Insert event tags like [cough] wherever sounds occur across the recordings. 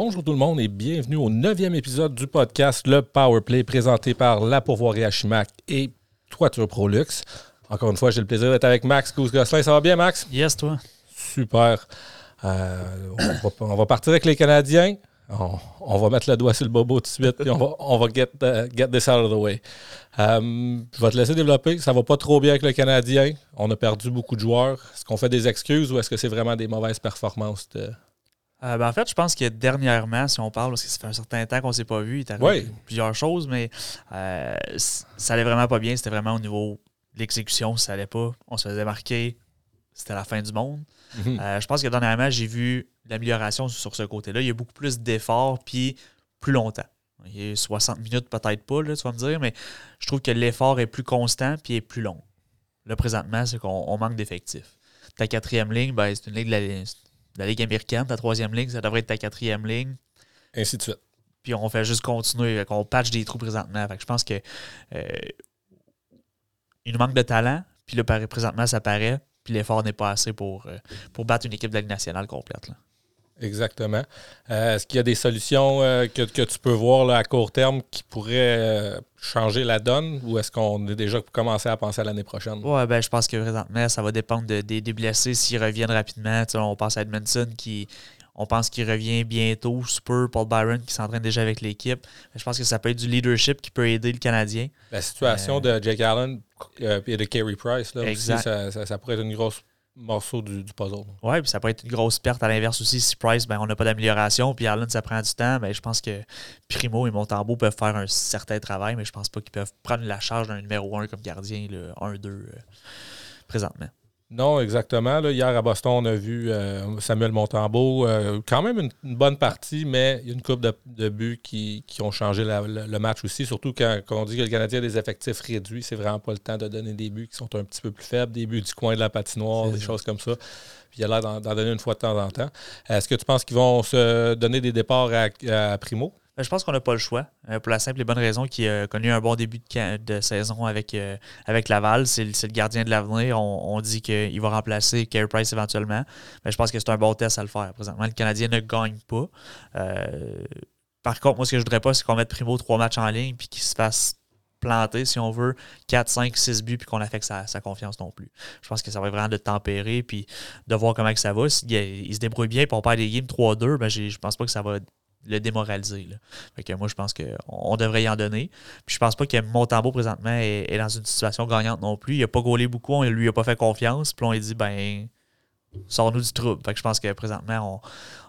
Bonjour tout le monde et bienvenue au neuvième épisode du podcast Le Powerplay présenté par La Pourvoirie Hachimac et Toiture Prolux. Encore une fois, j'ai le plaisir d'être avec Max Gosselin. Ça va bien, Max? Yes, toi. Super. Euh, on, va, partir avec les Canadiens. On, va mettre le doigt sur le bobo tout de suite et on va, on va get, get, this out of the way. Euh, je vais te laisser développer. Ça va pas trop bien avec le Canadien. On a perdu beaucoup de joueurs. Est-ce qu'on fait des excuses ou est-ce que c'est vraiment des mauvaises performances? De... Euh, ben, en fait, je pense que dernièrement, si on parle, parce que ça fait un certain temps qu'on ne s'est pas vu, il y a plusieurs choses, mais ça allait vraiment pas bien. C'était vraiment au niveau l'exécution, ça allait pas. On se faisait marquer. C'était la fin du monde. Mhm. Euh, je pense que dernièrement, j'ai vu l'amélioration sur ce côté-là. Il y a beaucoup plus d'efforts, puis plus longtemps. Il y a 60 minutes, peut-être pas, là, tu vas me dire, mais je trouve que l'effort est plus constant puis est plus long. Là, présentement, c'est qu'on manque d'effectifs. Ta quatrième ligne, ben, c'est une ligne de la, Ligue américaine. Ta troisième ligne, ça devrait être ta quatrième ligne. Ainsi de suite. Puis on fait juste continuer, on patch des trous présentement. je pense que euh, il nous manque de talent, puis là, présentement, ça paraît, puis l'effort n'est pas assez pour, euh, pour battre une équipe de la Ligue nationale complète. Exactement. Euh, est-ce qu'il y a des solutions euh, que, tu peux voir à court terme qui pourraient changer la donne ou est-ce qu'on est déjà commencé à penser à l'année prochaine? Oui, ben, je pense que présentement, ça va dépendre des, blessés s'ils reviennent rapidement. on pense à Edmondson qui, on pense qu'il revient bientôt. Super, Paul Byron qui s'entraîne déjà avec l'équipe. Je pense que ça peut être du leadership qui peut aider le Canadien. La situation euh, de Jake Allen euh, et de Carey Price, là, aussi, ça, pourrait être une grosse morceau du, puzzle. Oui, puis ça peut être une grosse perte à l'inverse aussi. Si Price, ben, on n'a pas d'amélioration, puis Allen, ça prend du temps, ben, je pense que Primo et Montembeau peuvent faire un certain travail, mais je pense pas qu'ils peuvent prendre la charge d'un numéro 1 comme gardien, le 1-2 euh, présentement. Non, exactement. Là, hier à Boston, on a vu euh, Samuel Montembeau. Euh, quand même une, bonne partie, mais il y a une coupe de, buts qui, ont changé le, match aussi. Surtout quand, on dit que le Canadien a des effectifs réduits, c'est vraiment pas le temps de donner des buts qui sont un petit peu plus faibles, des buts du coin de la patinoire, des choses comme ça. Puis il a l'air d'en donner une fois de temps en temps. Est-ce que tu penses qu'ils vont se donner des départs à Primo? Ben, je pense qu'on n'a pas le choix. Euh, pour la simple et bonne raison qu'il a connu un bon début de, saison avec, euh, avec Laval. C'est le, gardien de l'avenir. On, dit qu'il va remplacer Carey Price éventuellement. Mais je pense que c'est un bon test à le faire. Présentement, le Canadien ne gagne pas. Euh, par contre, moi, ce que je voudrais pas, c'est qu'on mette Primo trois matchs en ligne puis qu'il se fasse planter, si on veut, 4, 5, 6 buts, puis qu'on affecte sa, sa confiance non plus. Je pense que ça va vraiment de tempérer, puis de voir comment que ça va. S'il il se débrouille bien, puis on perd des games 3-2, ben je pense pas que ça va le démoraliser. que moi, je pense qu'on devrait y en donner. Puis je pense pas que Montembeau, présentement, est, dans une situation gagnante non plus. Il a pas gaulé beaucoup, on lui a pas fait confiance. Puis on lui dit, ben, sors-nous du trouble. Fait que je pense que présentement,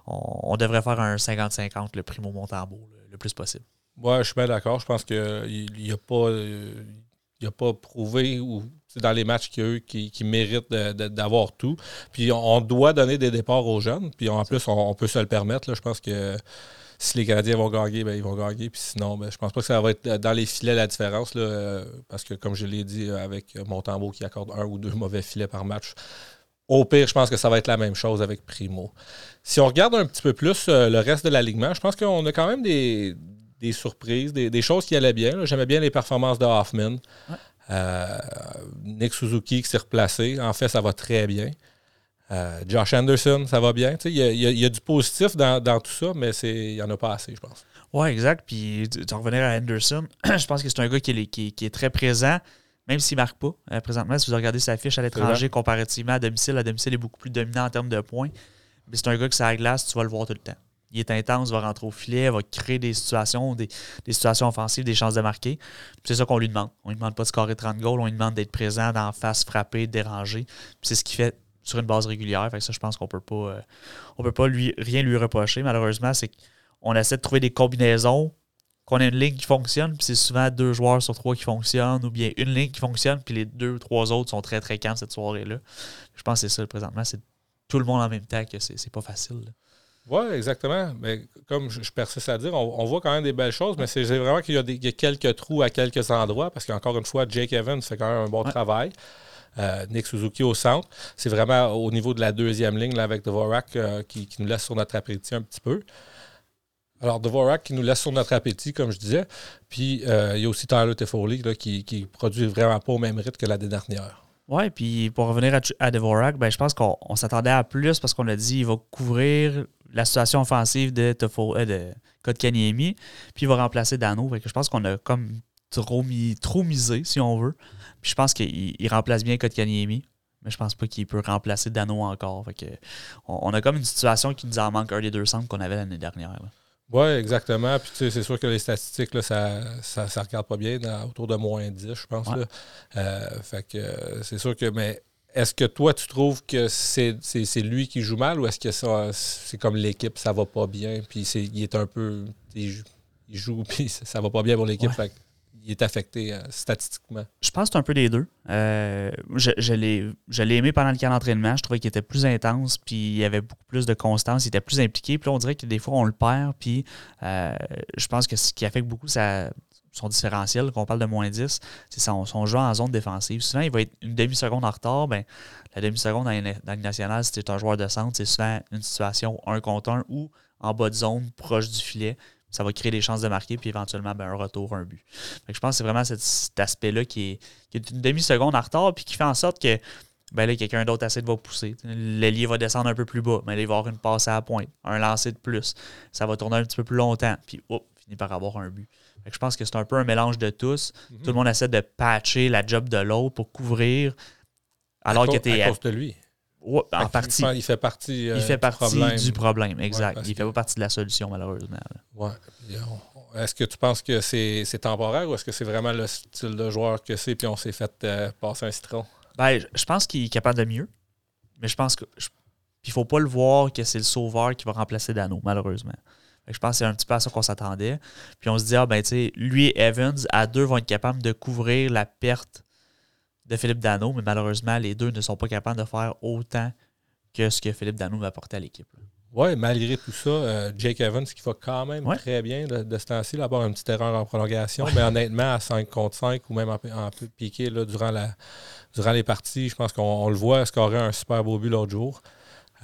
on, devrait faire un 50-50 le primo Montembeau le, plus possible. Ouais, je suis bien d'accord. Je pense qu'il n'y a pas. il a pas prouvé ou c'est dans les matchs qu'il y a eu qui, méritent d'avoir tout. Puis on, doit donner des départs aux jeunes. Puis en plus, on, peut se le permettre. Je pense que si les Canadiens vont gagner, ben, ils vont gagner. Puis sinon, ben, je pense pas que ça va être dans les filets la différence. Là, euh, parce que, comme je l'ai dit, avec Montembeau qui accorde un ou deux mauvais filets par match, au pire, je pense que ça va être la même chose avec Primo. Si on regarde un petit peu plus euh, le reste de l'alignement, je pense qu'on a quand même des, surprises, des, choses qui allaient bien. J'aimais bien les performances de Hoffman. Euh, Nick Suzuki qui s'est replacé. En fait, ça va très bien. Euh, Josh Anderson, ça va bien. Il y, a du positif dans, tout ça, mais il n'y en a pas assez, je pense. Oui, exact. Puis, tu revenir à Anderson, [clears throat] je pense que c'est un gars qui est, très présent, même s'il ne marque pas. Euh, présentement, si vous regardez sa fiche à l'étranger comparativement à domicile, à domicile est beaucoup plus dominant en termes de points. Mais c'est un gars qui, ça glace, tu vas le voir tout le temps. Il est intense, va rentrer au filet, va créer des situations, des, situations offensives, des chances de marquer. C'est ça qu'on lui demande. On ne lui demande pas de scorer 30 goals, on lui demande d'être présent, d'en face, frapper, déranger. C'est ce qu'il fait sur une base régulière. Fait ça, je pense qu'on peut pas, euh, on peut pas lui, rien lui reprocher. Malheureusement, c'est qu'on essaie de trouver des combinaisons, qu'on ait une ligne qui fonctionne, puis c'est souvent deux joueurs sur trois qui fonctionnent, ou bien une ligne qui fonctionne, puis les deux ou trois autres sont très très calmes cette soirée-là. Je pense que c'est ça présentement. C'est tout le monde en même temps que c'est pas facile. Oui, exactement. Mais comme je, persiste à dire, on, voit quand même des belles choses, mais c'est vraiment qu'il y, a quelques trous à quelques endroits, parce qu'encore une fois, Jake Evans fait quand même un bon travail. Euh, Nick Suzuki au centre. C'est vraiment au niveau de la deuxième ligne là, avec Dvorak euh, qui, nous laisse sur notre appétit un petit peu. Alors, Dvorak qui nous laisse sur notre appétit, comme je disais. Puis, euh, il y a aussi Tyler Toffoli qui, qui produit vraiment pas au même rythme que l'année dernière. Ouais, puis pour revenir à, à ben, je pense qu'on s'attendait à plus parce qu'on a dit il va couvrir la situation offensive de, Tofo, euh, de Kotkaniemi, puis il va remplacer Dano. je pense qu'on a comme trop, mis, trop misé, si on veut. Puis je pense qu'il remplace bien Kotkaniemi, mais je pense pas qu'il peut remplacer Dano encore. Fait que on, a comme une situation qui nous en manque un des deux centres qu'on avait l'année dernière. Oui, exactement. Puis tu sais, c'est sûr que les statistiques, là, ça, ça, regarde pas bien, autour de moins 10, je pense. Euh, fait que c'est sûr que. Mais est-ce que toi, tu trouves que c'est, lui qui joue mal ou est-ce que ça c'est comme l'équipe, ça va pas bien, puis il est un peu. [laughs] Il, joue, puis ça va pas bien pour l'équipe il est affecté euh, statistiquement? Je pense que c'est un peu des deux. Euh, je, je l'ai aimé pendant le camp d'entraînement. Je trouvais qu'il était plus intense, puis il y avait beaucoup plus de constance, il était plus impliqué. Puis là, on dirait que des fois, on le perd. Puis euh, je pense que ce qui affecte beaucoup son différentiel, qu'on parle de moins 10, c'est son, son, jeu en zone défensive. Souvent, il va être une demi-seconde en retard. Ben, la demi-seconde dans, dans le national, si tu es un joueur de centre, c'est souvent une situation un contre un ou en bas de zone, proche du filet ça va créer des chances de marquer, puis éventuellement ben, un retour, un but. je pense que c'est vraiment cet, aspect-là qui est, une demi-seconde en retard, puis qui fait en sorte que ben là, quelqu'un d'autre essaie de va pousser. L'ailier va descendre un peu plus bas, mais il va avoir une passe à la pointe, un lancer de plus. Ça va tourner un petit peu plus longtemps, puis hop, finit par avoir un but. je pense que c'est un peu un mélange de tous. Mhm. Tout le monde essaie de patcher la job de l'autre pour couvrir. Alors que tu À cause de lui en partie. Il fait partie, il fait partie du euh, problème. exact. il ne fait pas partie de la solution, malheureusement. Ouais. Est-ce que tu penses que c'est temporaire ou est-ce que c'est vraiment le style de joueur que c'est puis on s'est fait euh, passer un citron? Ben, je pense qu'il est capable de mieux. Mais je pense que. il ne faut pas le voir que c'est le sauveur qui va remplacer Dano, malheureusement. Je pense que c'est un petit peu à ça qu'on s'attendait. Puis on se dit, ah ben tu sais, lui et Evans, à deux, vont être capables de couvrir la perte de Philippe Dano, mais malheureusement, les deux ne sont pas capables de faire autant que ce que Philippe Dano va apporter à l'équipe. Oui, malgré tout ça, euh, Jake Evans qui va quand même très bien de, ce temps-ci, d'avoir une petite erreur en prolongation, mais honnêtement, à 5 contre 5 ou même en, peu piqué là, durant, la, durant les parties, je pense qu'on le voit scorer un super beau but l'autre jour.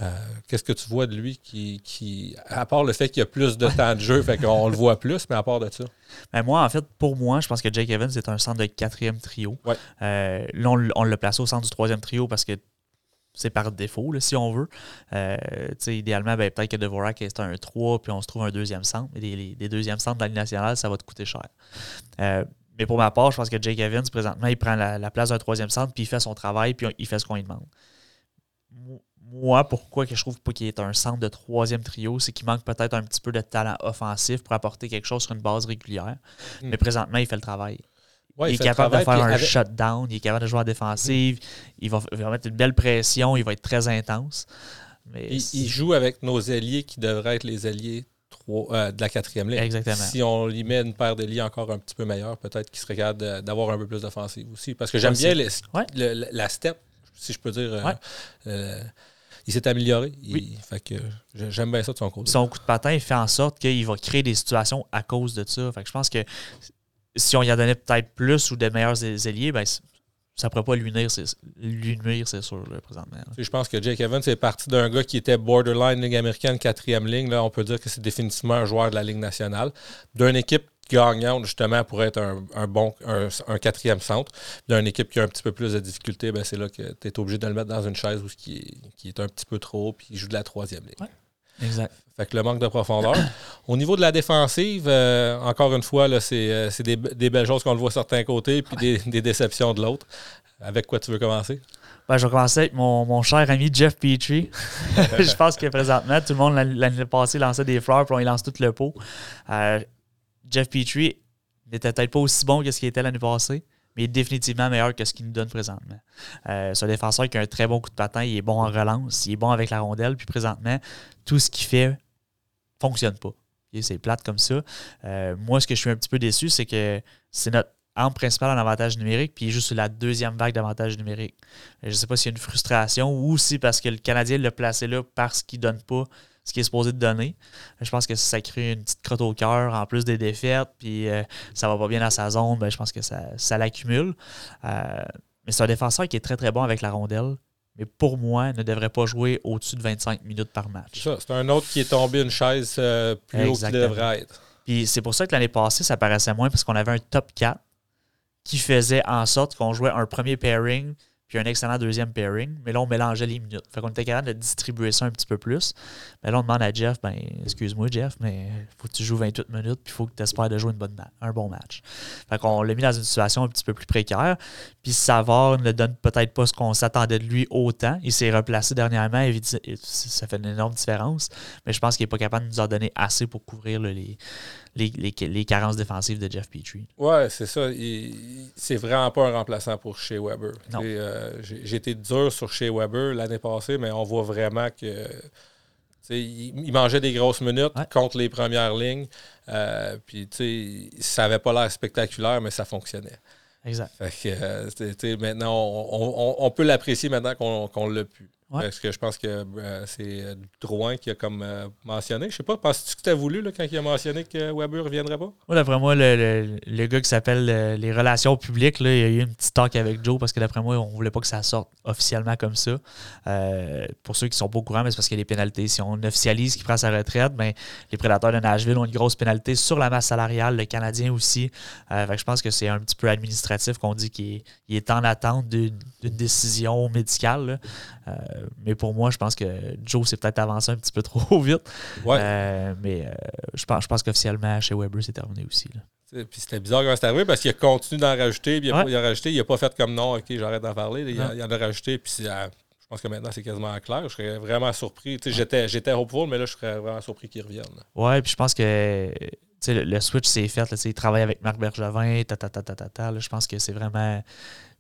Euh, qu'est-ce que tu vois de lui qui, qui à part le fait qu'il y a plus de temps de jeu, fait qu'on le voit plus, mais à part de ça? Ben moi, en fait, pour moi, je pense que Jake Evans est un centre de quatrième trio. Euh, là, on, l'a placé au centre du troisième trio parce que c'est par défaut, si on veut. Euh, idéalement, ben, peut-être que Devorak est un 3, puis on se trouve un deuxième centre. Mais des, deuxièmes centres dans la nationale, ça va te coûter cher. mais pour ma part, je pense que Jake Evans, présentement, il prend la, la place d'un troisième centre, puis il fait son travail, puis il fait ce qu'on lui demande moi, pourquoi que je trouve pas qu'il est un centre de troisième trio, c'est qu'il manque peut-être un petit peu de talent offensif pour apporter quelque chose sur une base régulière. Hmm. Mais présentement, il fait le travail. il, est capable de faire un shutdown, il est capable de jouer en défensive, il, va, mettre une belle pression, il va être très intense. Mais il, joue avec nos alliés qui devraient être les alliés euh, de la quatrième ligne. Exactement. Si on lui met une paire liens encore un petit peu meilleure, peut-être qu'il serait capable d'avoir un peu plus d'offensive aussi. Parce que j'aime bien la step, si je peux dire. Euh, euh, il s'est amélioré. fait que j'aime bien ça de son côté. Son coup de patin il fait en sorte qu'il va créer des situations à cause de ça. Fait que je pense que si on y a donné peut-être plus ou des meilleurs ailiers, ben, ça ne pourrait pas lui nuire, c'est sûr, présentement. Je pense que Jake Evans est parti d'un gars qui était borderline Ligue américaine, quatrième ligne. Là, on peut dire que c'est définitivement un joueur de la Ligue nationale. D'une équipe gagnante, justement, pour être un, bon un, quatrième centre. D'une équipe qui a un petit peu plus de difficultés, ben c'est là que tu es obligé de le mettre dans une chaise où qui est, qui est un petit peu trop, puis il joue de la troisième ligne. exact. Fait que le manque de profondeur. [clears throat] Au niveau de la défensive, euh, encore une fois, c'est euh, des, des, belles choses qu'on le voit sur certains côtés, puis des, des, déceptions de l'autre. Avec quoi tu veux commencer? Ben, je vais commencer avec mon, mon cher ami Jeff Petrie. [laughs] je pense que présentement, tout le monde l'année passée lançait des fleurs, puis on lance tout le pot. Euh, Jeff Petrie n'était peut-être pas aussi bon que ce qu'il était l'année passée, mais il est définitivement meilleur que ce qu'il nous donne présentement. Euh, un défenseur qui a un très bon coup de patin, il est bon en relance, il est bon avec la rondelle, puis présentement, tout ce qu'il fait fonctionne pas. C'est plate comme ça. Euh, moi, ce que je suis un petit peu déçu, c'est que c'est notre arme principale en avantage numérique, puis il juste sur la deuxième vague d'avantage numérique. Je ne sais pas s'il y a une frustration ou si parce que le Canadien l'a placé là parce qu'il ne donne pas ce qui est supposé de donner. Je pense que ça crée une petite crotte au cœur en plus des défaites, puis euh, ça va pas bien dans sa zone, ben, je pense que ça, l'accumule. Euh, mais c'est un défenseur qui est très très bon avec la rondelle, mais pour moi, ne devrait pas jouer au-dessus de 25 minutes par match. C'est un autre qui est tombé une chaise euh, plus haut qu'il devrait être. Puis c'est pour ça que l'année passée, ça paraissait moins parce qu'on avait un top 4 qui faisait en sorte qu'on jouait un premier pairing puis un excellent deuxième pairing. Mais là, on mélangeait les minutes. Fait qu'on était capable de distribuer ça un petit peu plus. Mais là, on demande à Jeff, ben, excuse-moi, Jeff, mais faut que tu joues 28 minutes, puis il faut que tu espères de jouer une bonne un bon match. Fait qu'on l'a mis dans une situation un petit peu plus précaire. Puis Savard ne donne peut-être pas ce qu'on s'attendait de lui autant. Il s'est replacé dernièrement, et ça fait une énorme différence. Mais je pense qu'il n'est pas capable de nous en donner assez pour couvrir les, les, les, carences défensives de Jeff Petrie. Ouais, c'est ça. C'est vraiment pas un remplaçant pour Shea Weber. Euh, j'ai été dur sur Shea Weber l'année passée, mais on voit vraiment que. Il, mangeait des grosses minutes contre les premières lignes. Euh, puis, ça n'avait pas l'air spectaculaire, mais ça fonctionnait. Exact. Fait que, maintenant, on, peut l'apprécier maintenant qu'on l'a pu. Parce que je pense que euh, c'est euh, Drouin qui a comme euh, mentionné. Je sais pas, penses-tu que tu as voulu là, quand il a mentionné que Weber ne reviendrait pas? Moi, d'après moi, le, le, gars qui s'appelle les relations publiques, là, il y a eu une petite talk avec Joe parce que d'après moi, on voulait pas que ça sorte officiellement comme ça. pour ceux qui sont pas au courant, c'est parce qu'il y a des pénalités. Si on officialise qu'il prend sa retraite, ben, les prédateurs de Nashville ont une grosse pénalité sur la masse salariale, le Canadien aussi. je pense que c'est un petit peu administratif qu'on dit qu'il est, en attente d'une décision médicale. Euh, mais pour moi, je pense que Joe s'est peut-être avancé un petit peu [laughs] trop vite. Euh, mais euh, je pense, je pense qu'officiellement, chez Weber, c'est terminé aussi. Puis c'était bizarre quand c'est arrivé parce qu'il a continué d'en rajouter, puis il, a, rajouté, il a pas fait comme non, ok, j'arrête d'en parler. Il, il, en a rajouté, puis je pense que maintenant c'est quasiment clair. Je serais vraiment surpris. J'étais, j'étais hopeful, mais là, je serais vraiment surpris qu'il revienne. Ouais, puis je pense que le, switch s'est fait. il travaille avec Marc Bergevin, ta, ta, ta, ta, ta, je pense que c'est vraiment.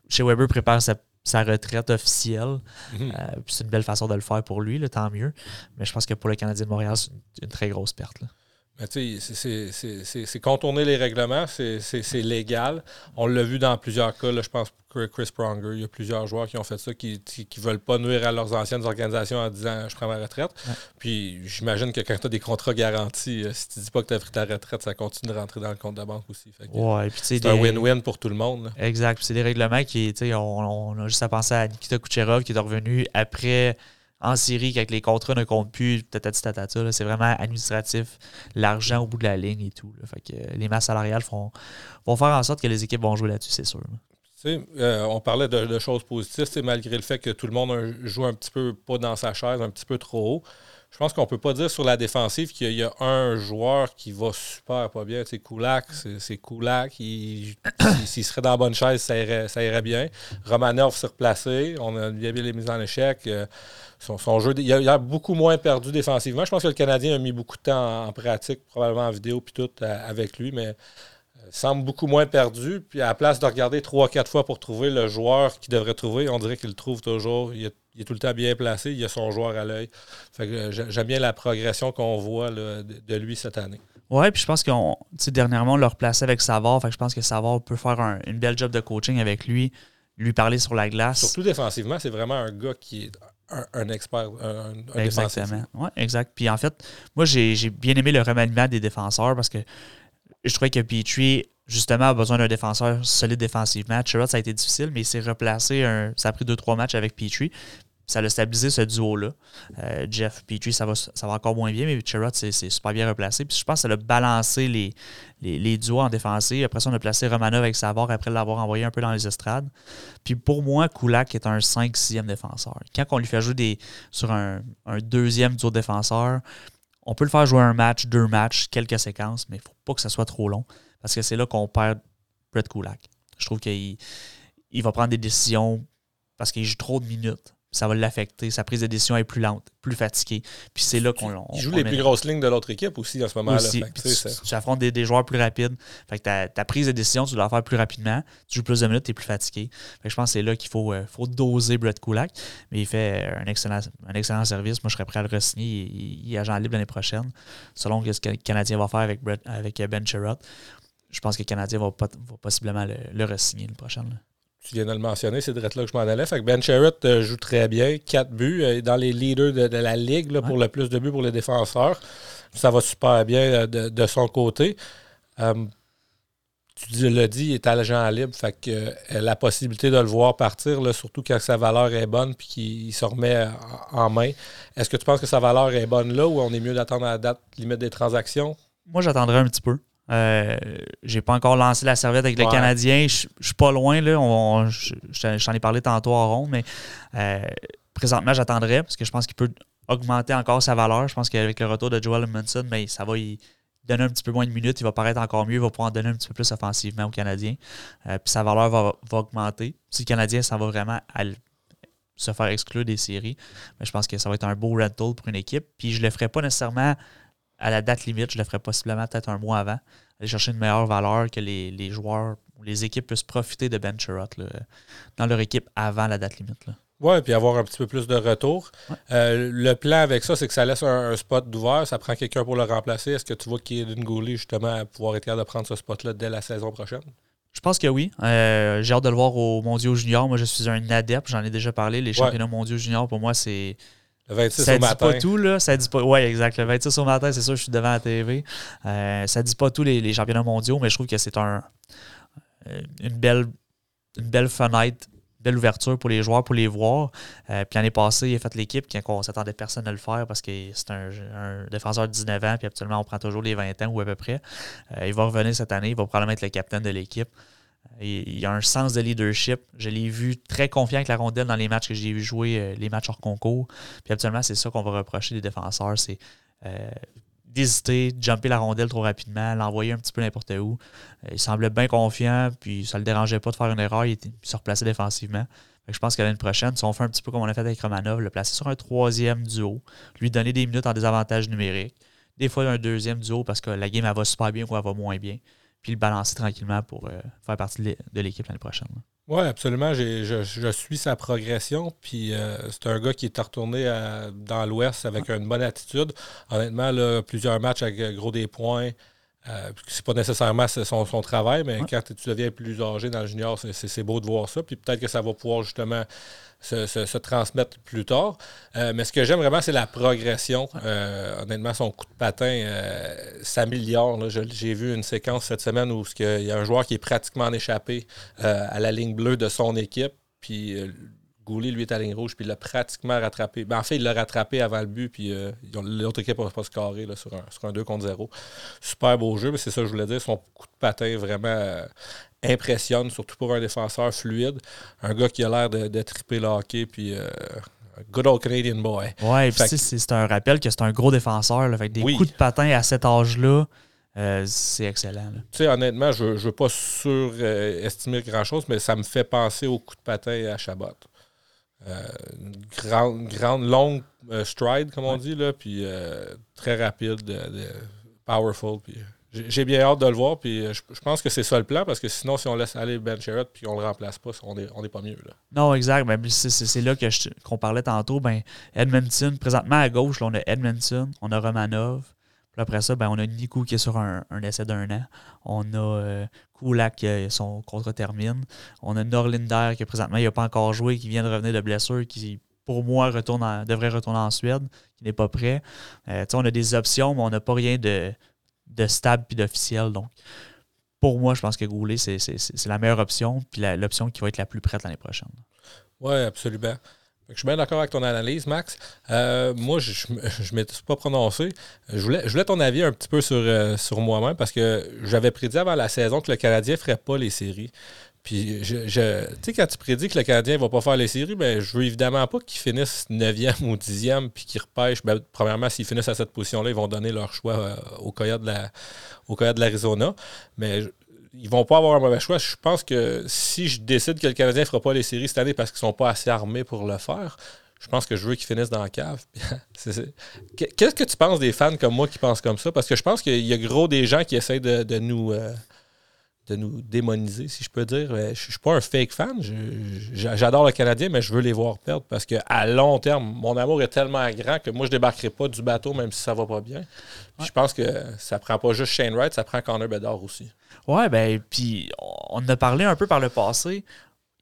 Chez Weber prépare sa sa retraite officielle. Mhm. Euh, c'est une belle façon de le faire pour lui, tant mieux. Mais je pense que pour le Canadien de Montréal, c'est une, très grosse perte. C'est contourner les règlements, c'est légal. On l'a vu dans plusieurs cas, là, je pense Chris Pronger, il y a plusieurs joueurs qui ont fait ça, qui ne veulent pas nuire à leurs anciennes organisations en disant je prends ma retraite. Puis j'imagine que quand tu as des contrats garantis, euh, si tu dis pas que tu as pris ta retraite, ça continue de rentrer dans le compte de banque aussi. c'est un win-win pour tout le monde. Exact. c'est des règlements qui, on, on a juste à penser à Nikita Kucherov qui est revenu après en série quand les contrats ne comptent plus, c'est vraiment administratif, l'argent au bout de la ligne et tout. Fait que euh, les masses salariales font, vont faire en sorte que les équipes vont jouer là-dessus, c'est sûr. Euh, on parlait de, choses positives, malgré le fait que tout le monde joue un petit peu pas dans sa chaise, un petit peu trop haut. Je pense qu'on ne peut pas dire sur la défensive qu'il y, a un joueur qui va super pas bien. C'est Koulak. C'est. S'il serait dans la bonne chaise, ça irait, bien. Romanov s'est replacé. On a bien, les mises en échec. Euh, il a, beaucoup moins perdu défensivement. Je pense que le Canadien a mis beaucoup de temps en, pratique, probablement en vidéo puis tout, avec lui, mais semble beaucoup moins perdu. Puis à la place de regarder trois, quatre fois pour trouver le joueur qu'il devrait trouver, on dirait qu'il le trouve toujours. Il, est tout le temps bien placé. Il a son joueur à l'œil. Euh, j'aime bien la progression qu'on voit de, lui cette année. Oui, puis je pense qu'on, dernièrement, on l'a replacé avec Savard. Fait je pense que Savard peut faire un, une belle job de coaching avec lui, lui parler sur la glace. Surtout défensivement, c'est vraiment un gars qui est un, expert, un, Exactement. Oui, exact. Puis en fait, moi, j'ai bien aimé le remaniement des défenseurs parce que je trouvais que Petrie, justement, a besoin d'un défenseur solide défensivement. Chirot, ça a été difficile, mais il s'est replacé. Un, ça a pris deux, trois matchs avec Petrie ça a stabilisé ce duo-là. Euh, Jeff Petrie, ça va, ça va encore moins bien, mais Chirot, c'est super bien replacé. Puis je pense que ça a balancé les, les, duos en défensive. Après ça, on a placé Romanov avec Savard après l'avoir envoyé un peu dans les estrades. Puis pour moi, Kulak est un 5-6e défenseur. Quand on lui fait jouer sur un, deuxième duo défenseur, on peut le faire jouer un match, deux matchs, quelques séquences, mais il ne faut pas que ça soit trop long parce que c'est là qu'on perd Brett Kulak. Je trouve qu'il il va prendre des décisions parce qu'il joue trop de minutes ça va l'affecter. Sa prise de décision est plus lente, plus fatiguée. Puis c'est là qu'on. Il joue les plus grosses lignes de l'autre équipe aussi en ce moment-là. Tu, affrontes des, joueurs plus rapides. Fait que ta, prise de décision, tu dois la faire plus rapidement. Tu joues plus de minutes, tu es plus fatigué. Fait que je pense que c'est là qu'il faut, euh, faut doser Brett Kulak. Mais il fait un excellent, un excellent service. Moi, je serais prêt à le re-signer. Il, est agent libre l'année prochaine. Selon ce que le Canadien va faire avec, avec Ben Sherrod, je pense que le Canadien va, possiblement le, le re-signer l'année prochaine tu viens de le mentionner, c'est de là que je m'en allais. Fait que ben Sherritt euh, joue très bien, quatre buts, euh, dans les leaders de, la ligue pour le plus de buts pour les défenseurs. Ça va super bien euh, de, son côté. tu l'as dit, il est agent libre, fait que la possibilité de le voir partir, surtout quand sa valeur est bonne puis qu'il se remet en, main. Est-ce que tu penses que sa valeur est bonne là ou on est mieux d'attendre à la date limite des transactions? Moi, j'attendrai un petit peu. Euh, j'ai pas encore lancé la serviette avec le Canadien. Je suis pas loin. Là. On, J'en ai parlé tantôt en rond, mais euh, présentement, j'attendrai parce que je pense qu'il peut augmenter encore sa valeur. Je pense qu'avec le retour de Joel Munson, mais ça va y donner un petit peu moins de minutes. Il va paraître encore mieux. Il va pouvoir en donner un petit peu plus offensivement au Canadien. Euh, puis sa valeur va, augmenter. Si le Canadien, ça va vraiment se faire exclure des séries, mais je pense que ça va être un beau rental pour une équipe. Puis je le ferai pas nécessairement à la date limite, je le ferai possiblement peut-être un mois avant. Aller chercher une meilleure valeur que les, joueurs ou les équipes puissent profiter de Ben Sherrod dans leur équipe avant la date limite. Oui, puis avoir un petit peu plus de retour. Euh, le plan avec ça, c'est que ça laisse un, spot d'ouvert. Ça prend quelqu'un pour le remplacer. Est-ce que tu vois qu'il une Gouli, justement, pouvoir être capable de prendre ce spot-là dès la saison prochaine? Je pense que oui. Euh, j'ai hâte de le voir au Mondiaux Junior. Moi, je suis un adepte, j'en ai déjà parlé. Les championnats mondiaux juniors, pour moi, c'est. Le 26 ça au dit pas tout, là. Ça dit pas. Oui, exact. Le 26 au matin, c'est sûr, je suis devant la TV. Euh, ça dit pas tout les, championnats mondiaux, mais je trouve que c'est un, euh, une, belle, une belle fenêtre belle ouverture pour les joueurs pour les voir. Euh, puis l'année passée, il a fait l'équipe qu'on s'attendait personne à le faire parce que c'est un, défenseur de 19 ans, puis actuellement, on prend toujours les 20 ans ou à peu près. Euh, il va revenir cette année, il va probablement être le capitaine de l'équipe. Il, a un sens de leadership. Je l'ai vu très confiant avec la rondelle dans les matchs que j'ai vu jouer, euh, les matchs hors concours. Puis actuellement, c'est ça qu'on va reprocher des défenseurs, c'est d'hésiter, de jumper la rondelle trop rapidement, l'envoyer un petit peu n'importe où. Euh, il semblait bien confiant, puis ça ne le dérangeait pas de faire une erreur, il, était, se replaçait défensivement. je pense que l'année prochaine, si on fait un petit peu comme on a fait avec Romanov, le placer sur un troisième duo, lui donner des minutes en désavantage numérique, des fois un deuxième duo parce que la game elle va super bien ou elle va moins bien, puis le balancer tranquillement pour euh, faire partie de l'équipe l'année prochaine. Oui, absolument. Je, suis sa progression. Puis euh, c'est un gars qui est retourné dans l'Ouest avec une bonne attitude. Honnêtement, là, plusieurs matchs avec euh, gros des points. Euh, c'est pas nécessairement son, son travail, mais quand tu deviens plus âgé dans le junior, c'est beau de voir ça. Puis peut-être que ça va pouvoir justement se, transmettre plus tard. Euh, mais ce que j'aime vraiment, c'est la progression. Euh, honnêtement, son coup de patin euh, s'améliore. J'ai vu une séquence cette semaine où il y a un joueur qui est pratiquement en échappé à la ligne bleue de son équipe. Puis Goulet, lui, est à la ligne rouge, puis il l'a pratiquement rattrapé. Ben, en fait, il l'a rattrapé avant le but, puis l'autre équipe n'a pas scoré là, sur, un, sur un 2 contre 0. Super beau jeu, mais c'est ça que je voulais dire. Son coup de patin vraiment impressionne, surtout pour un défenseur fluide. Un gars qui a l'air de, triper le hockey, puis euh, good old Canadian boy. Ouais, c'est un rappel que c'est un gros défenseur. Là, fait des coups de patin à cet âge-là. Euh, c'est excellent. Tu sais, honnêtement, je ne veux pas surestimer grand-chose, mais ça me fait penser au coup de patin à Chabot. Euh, grande, grande, longue stride, comme on dit, là, puis très rapide, powerful. Puis, j'ai bien hâte de le voir, puis euh, je, pense que c'est ça le plan, parce que sinon, si on laisse aller Ben Sherrod puis on le remplace pas, on n'est on est pas mieux. Là. Non, exact. Ben, c'est là qu'on parlait tantôt. Ben, Edmondson, présentement à gauche, là, on a Edmondson, on a Romanov. Puis après ça, ben, on a Nico qui est sur un, essai d'un an. On a euh, qui son contrat termine. On a Norlinder qui présentement n'a pas encore joué, qui vient de revenir de blessure, qui pour moi retourne devrait retourner en Suède, qui n'est pas prêt. Euh, on a des options, mais on n'a pas rien de de stable puis d'officiel. Donc, pour moi, je pense que Goulet, c'est la meilleure option, puis l'option qui va être la plus prête l'année prochaine. Oui, absolument. Je suis bien d'accord avec ton analyse, Max. Euh, moi, je ne m'étais pas prononcé. Je voulais, ton avis un petit peu sur, euh, sur moi-même parce que j'avais prédit avant la saison que le Canadien ne ferait pas les séries. Puis, je, tu sais, quand tu prédis que le Canadien ne va pas faire les séries, ben, je veux évidemment pas qu'ils finissent 9e ou 10e puis qu'ils repêchent. Ben, premièrement, s'ils finissent à cette position-là, ils vont donner leur choix euh, au Coyote de la, l'Arizona. Mais ils vont pas avoir un mauvais choix. Je pense que si je décide que le Canadien ne fera pas les séries cette année parce qu'ils sont pas assez armés pour le faire, je pense que je veux qu'ils finissent dans la cave. [laughs] Qu'est-ce que tu penses des fans comme moi qui pensent comme ça? Parce que je pense qu'il y a gros des gens qui essayent de, nous. Euh, de nous démoniser, si je peux dire. Euh, je ne suis pas un fake fan. J'adore le Canadien, mais je veux les voir perdre parce qu'à long terme, mon amour est tellement grand que moi, je ne débarquerai pas du bateau même si ça va pas bien. Je pense que ça prend pas juste Shane Wright, ça prend Connor Bedard aussi. Ouais, ben, puis on a parlé un peu par le passé.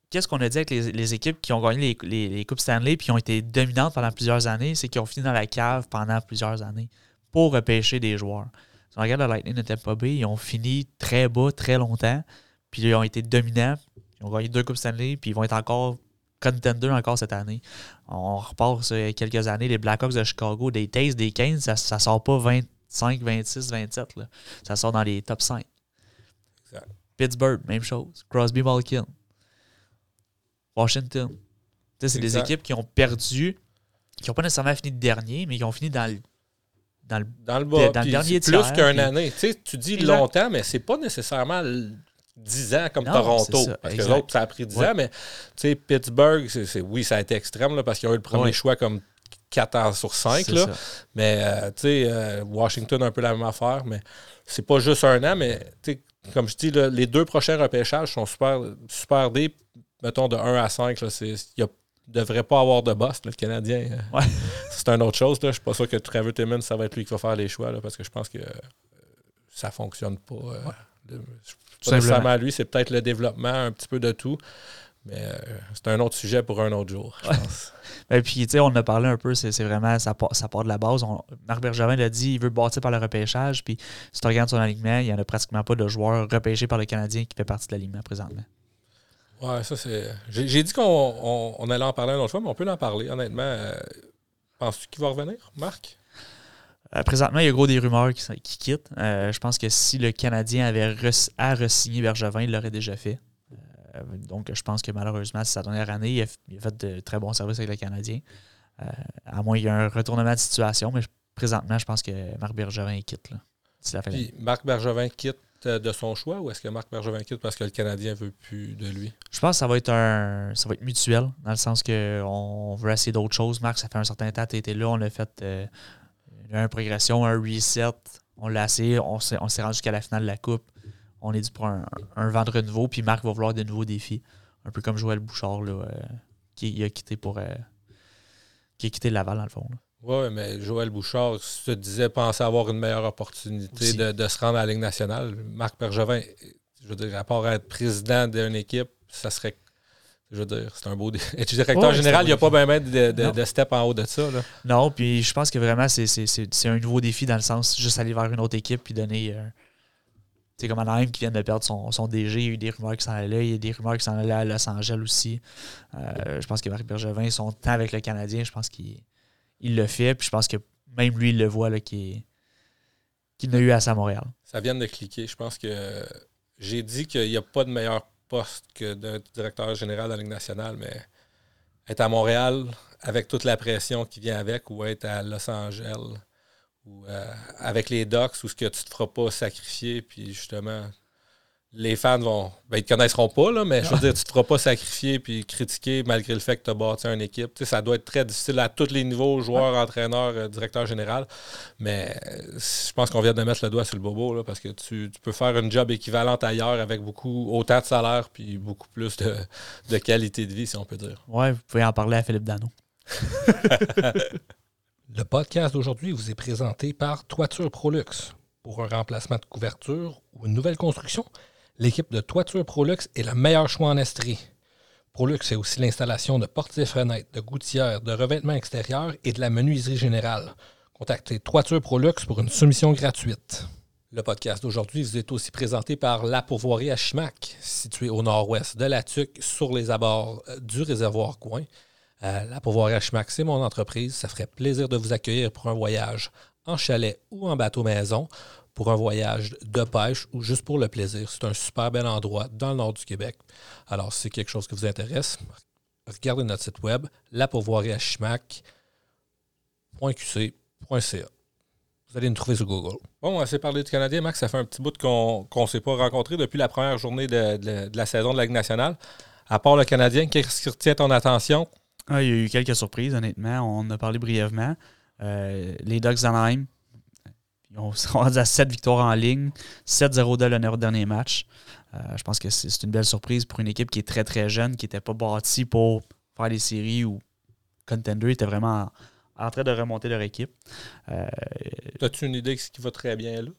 Qu'est-ce qu'on a dit avec les, équipes qui ont gagné les, les, Coupes Stanley puis qui ont été dominantes pendant plusieurs années? C'est qu'ils ont fini dans la cave pendant plusieurs années pour repêcher des joueurs. Si on regarde le Lightning de Tampa Bay, ils ont fini très bas très longtemps, puis ils ont été dominants. Ils ont gagné deux Coupes Stanley, puis ils vont être encore contender encore cette année. On repart quelques années, les Blackhawks de Chicago, des Tays, des 15, ça, ne sort pas 20, 25, 26, 27. Là. Ça sort dans les top 5. Pittsburgh, même chose. Crosby Malkin. Washington. C'est des équipes qui ont perdu, qui n'ont pas nécessairement fini de dernier, mais qui ont fini dans le dans le, dans le, bas, dans le dernier Plus qu'un année. Tu, sais, tu dis longtemps, mais c'est pas nécessairement 10 ans comme Toronto. parce que l'autre, ça a pris 10 ans, mais tu sais, Pittsburgh, c'est, oui, ça a été extrême là, parce qu'ils ont eu le premier choix comme 4 ans sur 5. Là. Mais euh, tu sais, euh, Washington, un peu la même affaire, mais c'est pas juste un an, mais comme je dis, les deux prochains repêchages sont super, super deep, mettons de 1 à 5. Il ne devrait pas avoir de boss, le Canadien. C'est une autre chose. Là. Je suis pas sûr que Trevor Timmons, ça va être lui qui va faire les choix, là, parce que je pense que euh, ça fonctionne pas. Euh, pas nécessairement lui, c'est peut-être le développement, un petit peu de tout. Mais c'est un autre sujet pour un autre jour, je pense. [laughs] Et puis, tu sais, on en a parlé un peu, c'est vraiment, ça part, ça part de la base. Marc Bergevin l'a dit, il veut bâtir par le repêchage. Puis, si tu regardes son alignement, il n'y en a pratiquement pas de joueurs repêchés par le Canadien qui fait partie de l'alignement présentement. Ouais, ça c'est. J'ai dit qu'on allait en parler un autre fois, mais on peut en parler, honnêtement. Euh, penses-tu qu'il va revenir, Marc? Euh, présentement, il y a gros des rumeurs qui, qui quittent. Euh, je pense que si le Canadien avait à re-signer Bergevin, il l'aurait déjà fait. Donc, je pense que malheureusement, c'est sa dernière année. Il a, fait de très bons services avec le Canadien. à moins qu'il y ait un retournement de situation, mais présentement, je pense que Marc Bergevin quitte. Là, Puis, Marc Bergevin quitte de son choix ou est-ce que Marc Bergevin quitte parce que le Canadien veut plus de lui? Je pense que ça va être un ça va être mutuel, dans le sens qu'on veut essayer d'autres choses. Marc, ça fait un certain temps que tu étais là, on a fait euh, une progression, un reset, on l'a essayé, on s'est, rendu jusqu'à la finale de la Coupe. On est dû pour un, un vent de renouveau, puis Marc va vouloir de nouveaux défis. Un peu comme Joël Bouchard, là, euh, qui a quitté pour euh, qui a quitté Laval, dans le fond. Oui, mais Joël Bouchard se disait penser avoir une meilleure opportunité de, se rendre à la Ligue nationale. Marc Bergevin, je veux dire, à part être président d'une équipe, ça serait. Je veux dire, c'est un beau. [laughs] Être directeur général, il n'y a pas bien de, de, step en haut de ça. Là. Non, puis je pense que vraiment, c'est un nouveau défi dans le sens juste aller vers une autre équipe puis donner. Euh, c'est comme Anaheim qui vient de perdre son, son, DG, il y a eu des rumeurs qui s'en allaient, il y a des rumeurs qui s'en allaient à Los Angeles aussi. Euh, je pense que Marc Bergevin, son temps avec le Canadien, je pense qu'il il le fait. Puis je pense que même lui, il le voit qu'il n'a eu assez à Montréal. Ça vient de cliquer. Je pense que j'ai dit qu'il n'y a pas de meilleur poste que d'un directeur général de la Ligue nationale, mais être à Montréal avec toute la pression qui vient avec ou être à Los Angeles ou euh, avec les Ducks où ce que tu te feras pas sacrifier puis justement les fans vont. Ben, ils te connaisseront pas, là, mais je veux dire, tu te feras pas sacrifier puis critiquer malgré le fait que tu as bâti une équipe. ça doit être très difficile à tous les niveaux, joueurs, entraîneurs, euh, directeur général. Mais je pense qu'on vient de mettre le doigt sur le bobo là, parce que tu, peux faire une job équivalente ailleurs avec beaucoup autant de salaire puis beaucoup plus de, de qualité de vie, si on peut dire. Ouais, vous pouvez en parler à Philippe Dano. [laughs] le podcast d'aujourd'hui vous est présenté par Toiture Prolux. Pour un remplacement de couverture ou une nouvelle construction, l'équipe de Toiture Prolux est le meilleur choix en Estrie. Prolux c'est aussi l'installation de portes et fenêtres, de gouttières, de revêtements extérieurs et de la menuiserie générale. Contactez Toiture Prolux pour une soumission gratuite. Le podcast d'aujourd'hui vous est aussi présenté par La Pourvoirie à Chimac, située au nord-ouest de la Tuque, sur les abords euh, du réservoir Coin. Euh, la Pourvoirie Chimac, c'est mon entreprise. Ça ferait plaisir de vous accueillir pour un voyage en chalet ou en bateau maison pour un voyage de pêche ou juste pour le plaisir. C'est un super bel endroit dans le nord du Québec. Alors, si c'est quelque chose qui vous intéresse, regardez notre site web, lapourvoirieachimac.qc.ca. Vous allez nous trouver sur Google. Bon, on assez parlé du Canadien. Max, ça fait un petit bout qu'on ne s'est pas rencontré depuis la première journée de, la saison de la Ligue nationale. À part le Canadien, qu'est-ce qui retient ton attention? Ah, il y a eu quelques surprises, honnêtement. On a parlé brièvement. Euh, les Ducks d'Anaheim, ils sont rendus à 7 victoires en ligne, 7-0 de leur dernier match. Euh, je pense que c'est une belle surprise pour une équipe qui est très très jeune, qui n'était pas bâtie pour faire des séries ou contender, était vraiment en, train de remonter leur équipe. Euh, As-tu une idée de ce qui va très bien là?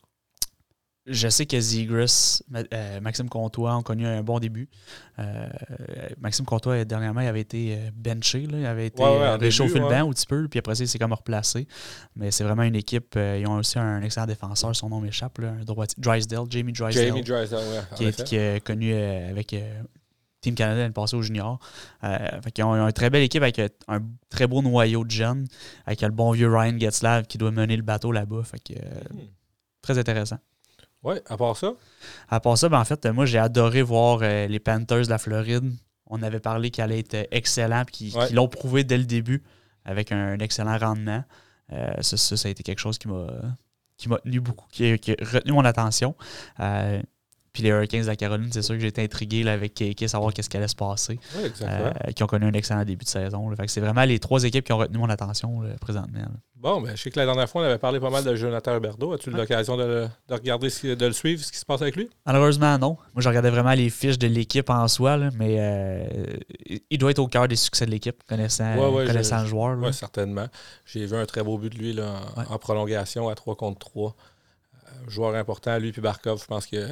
Je sais que Zigris, euh, Maxime Comtois ont connu un bon début. Euh, Maxime Comtois, dernièrement, il avait été euh, benché. Là. Il avait été réchauffé le banc un petit peu, puis après ça, il s'est comme replacé. Mais c'est vraiment une équipe. ils ont aussi un excellent défenseur, son nom m'échappe, un droitier. Drysdale, Jamie Drysdale. Jamie Drysdale, qui, qui, est connu avec Team Canada l'année passée au junior. ils, ont, une très belle équipe avec un très beau noyau de jeunes, avec le bon vieux Ryan Getzlav qui doit mener le bateau là-bas. Hmm. Très intéressant. Oui, à part ça? À part ça, ben, en fait, moi, j'ai adoré voir les Panthers de la Floride. On avait parlé qu'elle allait être excellent, puis qu'ils l'ont prouvé dès le début avec un excellent rendement. ça, ça, a été quelque chose qui m'a qui m'a tenu beaucoup, qui a, retenu mon attention. Euh, puis les Hurricanes de la Caroline, c'est sûr que j'ai été intrigué là, avec Keke, savoir qu'est-ce qui allait se passer. Oui, euh, qui ont connu un excellent début de saison. c'est vraiment les trois équipes qui ont retenu mon attention présentement. Bon, ben, je sais que la dernière fois, on avait parlé pas mal de Jonathan Huberdeau. As-tu eu l'occasion de, regarder, de le suivre, ce qui se passe avec lui? Malheureusement, non. Moi, je regardais vraiment les fiches de l'équipe en soi, mais euh, il doit être au cœur des succès de l'équipe, connaissant, connaissant le joueur. Oui, certainement. J'ai vu un très beau but de lui en, prolongation à 3 contre 3. Euh, joueur important, lui puis Barkov, je pense que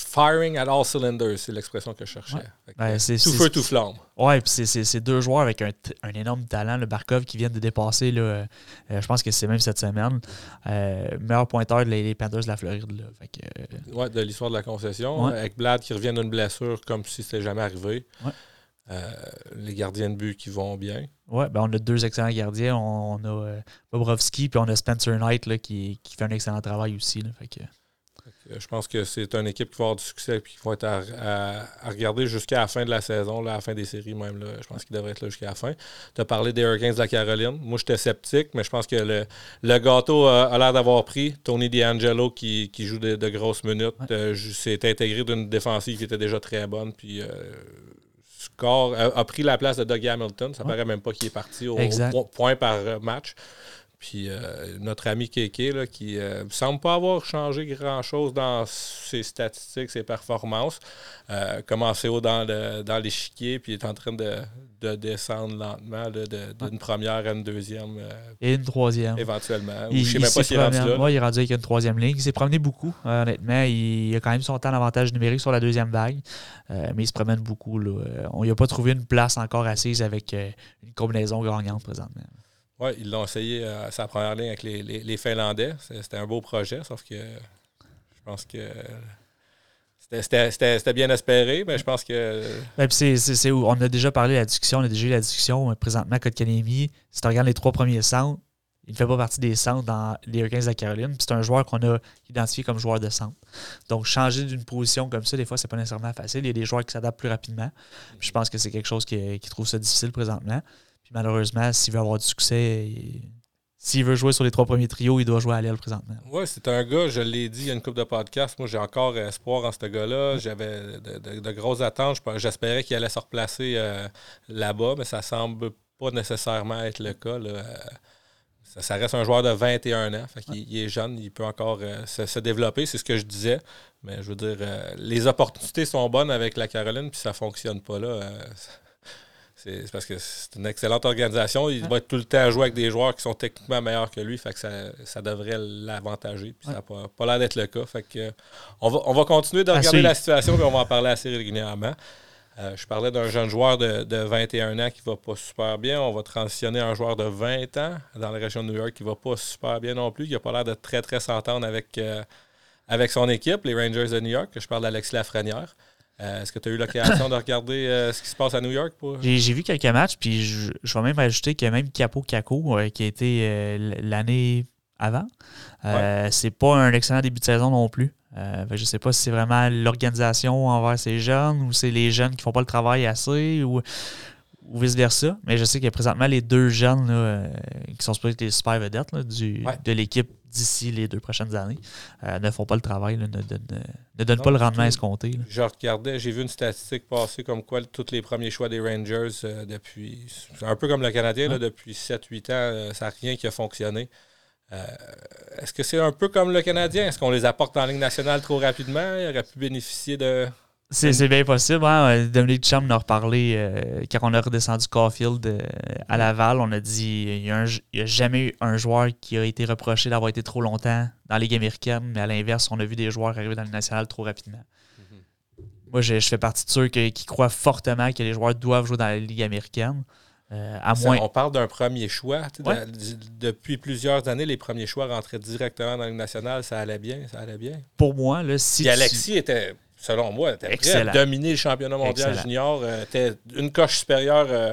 firing at all cylinders, c'est l'expression que je cherchais. Ben, tout feu, tout flamme. Ouais, puis c'est deux joueurs avec un, énorme talent, le Barkov, qui viennent de dépasser, là, euh, je pense que c'est même cette semaine, euh, meilleur pointeur des Panthers de la Floride. Là, euh, ouais, de l'histoire de la concession, avec Blad qui revient d'une blessure comme si c'était jamais arrivé. les gardiens de but qui vont bien. Oui, ben on a deux excellents gardiens. On, a Bobrovski puis on a Spencer Knight là, qui, qui, fait un excellent travail aussi. Là, fait que... Je pense que c'est une équipe qui va avoir du succès et qui va être à, regarder jusqu'à la fin de la saison, à la fin des séries même. Là. Je pense qu'il devrait être là jusqu'à la fin. Tu as parlé des Hurricanes de la Caroline. Moi, j'étais sceptique, mais je pense que le, gâteau a, l'air d'avoir pris. Tony D'Angelo, qui, joue de, grosses minutes, euh, s'est intégré d'une défensive qui était déjà très bonne. Puis, euh, score a, pris la place de Doug Hamilton. Ça paraît même pas qu'il est parti au, point par match. Puis euh, notre ami Kéké, là, qui ne euh, semble pas avoir changé grand-chose dans ses statistiques, ses performances. Euh, commencé haut dans, le, dans l'échiquier, puis est en train de, descendre lentement d'une première à une deuxième. Et une troisième. Éventuellement. je ne sais même pas s'il est rendu là. Moi, il est rendu avec une troisième ligne. Il s'est promené beaucoup, honnêtement. Il, a quand même son temps d'avantage numérique sur la deuxième vague, mais il se promène beaucoup. Là. On n'a pas trouvé une place encore assise avec une combinaison gagnante présentement. Oui, ils l'ont essayé à sa première ligne avec les, Finlandais. C'était un beau projet, sauf que je pense que c'était bien espéré, mais je pense que. c'est où? On a déjà parlé de la discussion, on a déjà eu la discussion présentement, Kotkanemi. Si tu regardes les trois premiers centres, il ne fait pas partie des centres dans les Hurricanes de la Caroline. C'est un joueur qu'on a identifié comme joueur de centre. Donc, changer d'une position comme ça, des fois, c'est pas nécessairement facile. Il y a des joueurs qui s'adaptent plus rapidement. je pense que c'est quelque chose qui, qui trouve ça difficile présentement malheureusement, s'il veut avoir du succès, s'il veut jouer sur les trois premiers trios, il doit jouer à l'aile présentement. Oui, c'est un gars, je l'ai dit il y a une couple de podcasts, moi j'ai encore espoir en ce gars-là. J'avais de, grosses attentes. J'espérais qu'il allait se replacer euh, là-bas, mais ça semble pas nécessairement être le cas. Ça, reste un joueur de 21 ans. il, est jeune, il peut encore euh, se, développer, c'est ce que je disais. Mais je veux dire, euh, les opportunités sont bonnes avec la Caroline, puis ça fonctionne pas là. C'est parce que c'est une excellente organisation. Il va être tout le temps à jouer avec des joueurs qui sont techniquement meilleurs que lui. Fait que ça, devrait l'avantager. ça n'a pas, l'air d'être le cas. Fait que, on, va, on va continuer de regarder la situation et on va en parler assez régulièrement. Euh, je parlais d'un jeune joueur de, 21 ans qui va pas super bien. On va transitionner un joueur de 20 ans dans la région de New York qui va pas super bien non plus. Il n'a pas l'air de très, très s'entendre avec, euh, avec son équipe, les Rangers de New York. Je parle d'Alexis Lafrenière. Euh, est-ce que tu as eu l'occasion de regarder euh, ce qui se passe à New York? Pour... J'ai vu quelques matchs, puis je, vais même ajouter a même Capo Caco euh, qui a été l'année avant. C'est pas un excellent début de saison non plus. je ne sais pas si c'est vraiment l'organisation envers ces jeunes ou c'est les jeunes qui font pas le travail assez ou, ou vice-versa. Mais je sais qu'il y a présentement les deux jeunes qui sont supposés être les super vedettes de l'équipe d'ici les deux prochaines années euh, ne font pas le travail, ne, donnent pas le rendement escompté. Je regardais, j'ai vu une statistique passer comme quoi tous les premiers choix des Rangers euh, depuis, un peu comme le Canadien, depuis 7-8 ans, euh, ça n'a rien qui a fonctionné. Est-ce que c'est un peu comme le Canadien? Est-ce qu'on les apporte en ligne nationale trop rapidement? Il aurait pu bénéficier de c'est bien possible. Hein? Dominique Cham en a reparlé euh, quand on a redescendu Caulfield euh, à Laval. On a dit il n'y a, jamais eu un joueur qui a été reproché d'avoir été trop longtemps dans la Ligue américaine, mais à l'inverse, on a vu des joueurs arriver dans le national trop rapidement. Mm-hmm. Moi, je, fais partie de ceux qui, croient fortement que les joueurs doivent jouer dans la Ligue américaine. Euh, à moins... On parle d'un premier choix. depuis plusieurs années, les premiers choix rentraient directement dans la Ligue nationale. Ça allait bien, ça allait bien. Pour moi, là, si. Alexis était selon moi, était prêt à dominer le championnat mondial junior. Euh, était une coche supérieure euh,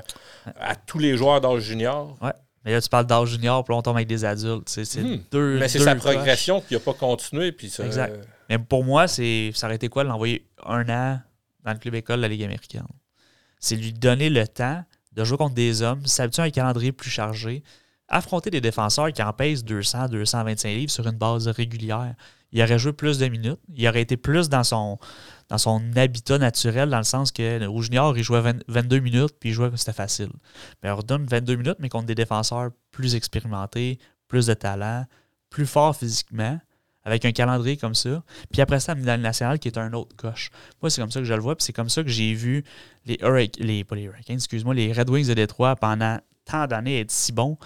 à tous les joueurs d'âge junior. Ouais. Mais là, tu parles d'âge junior, puis on tombe avec des adultes. C'est hmm. deux. Mais c'est sa progression qui n'a pas continué. Puis ça, exact. Mais pour moi, c'est ça aurait été quoi de l'envoyer un an dans le club école de la Ligue américaine? C'est lui donner le temps de jouer contre des hommes, s'habituer à un calendrier plus chargé, affronter des défenseurs qui en pèsent 200, 225 livres sur une base régulière. Il aurait joué plus de minutes, il aurait été plus dans son, habitat naturel, dans le sens que au junior, il jouait 22 minutes, puis il jouait c'était facile. Mais on redonne 22 minutes, mais contre des défenseurs plus expérimentés, plus de talent, plus forts physiquement, avec un calendrier comme ça. Puis après ça, dans le national, qui est un autre coche. Moi, c'est comme ça que je le vois, puis c'est comme ça que j'ai vu les, les, pas les Hurricanes, excuse-moi, les Red Wings de Détroit pendant tant d'années être si bons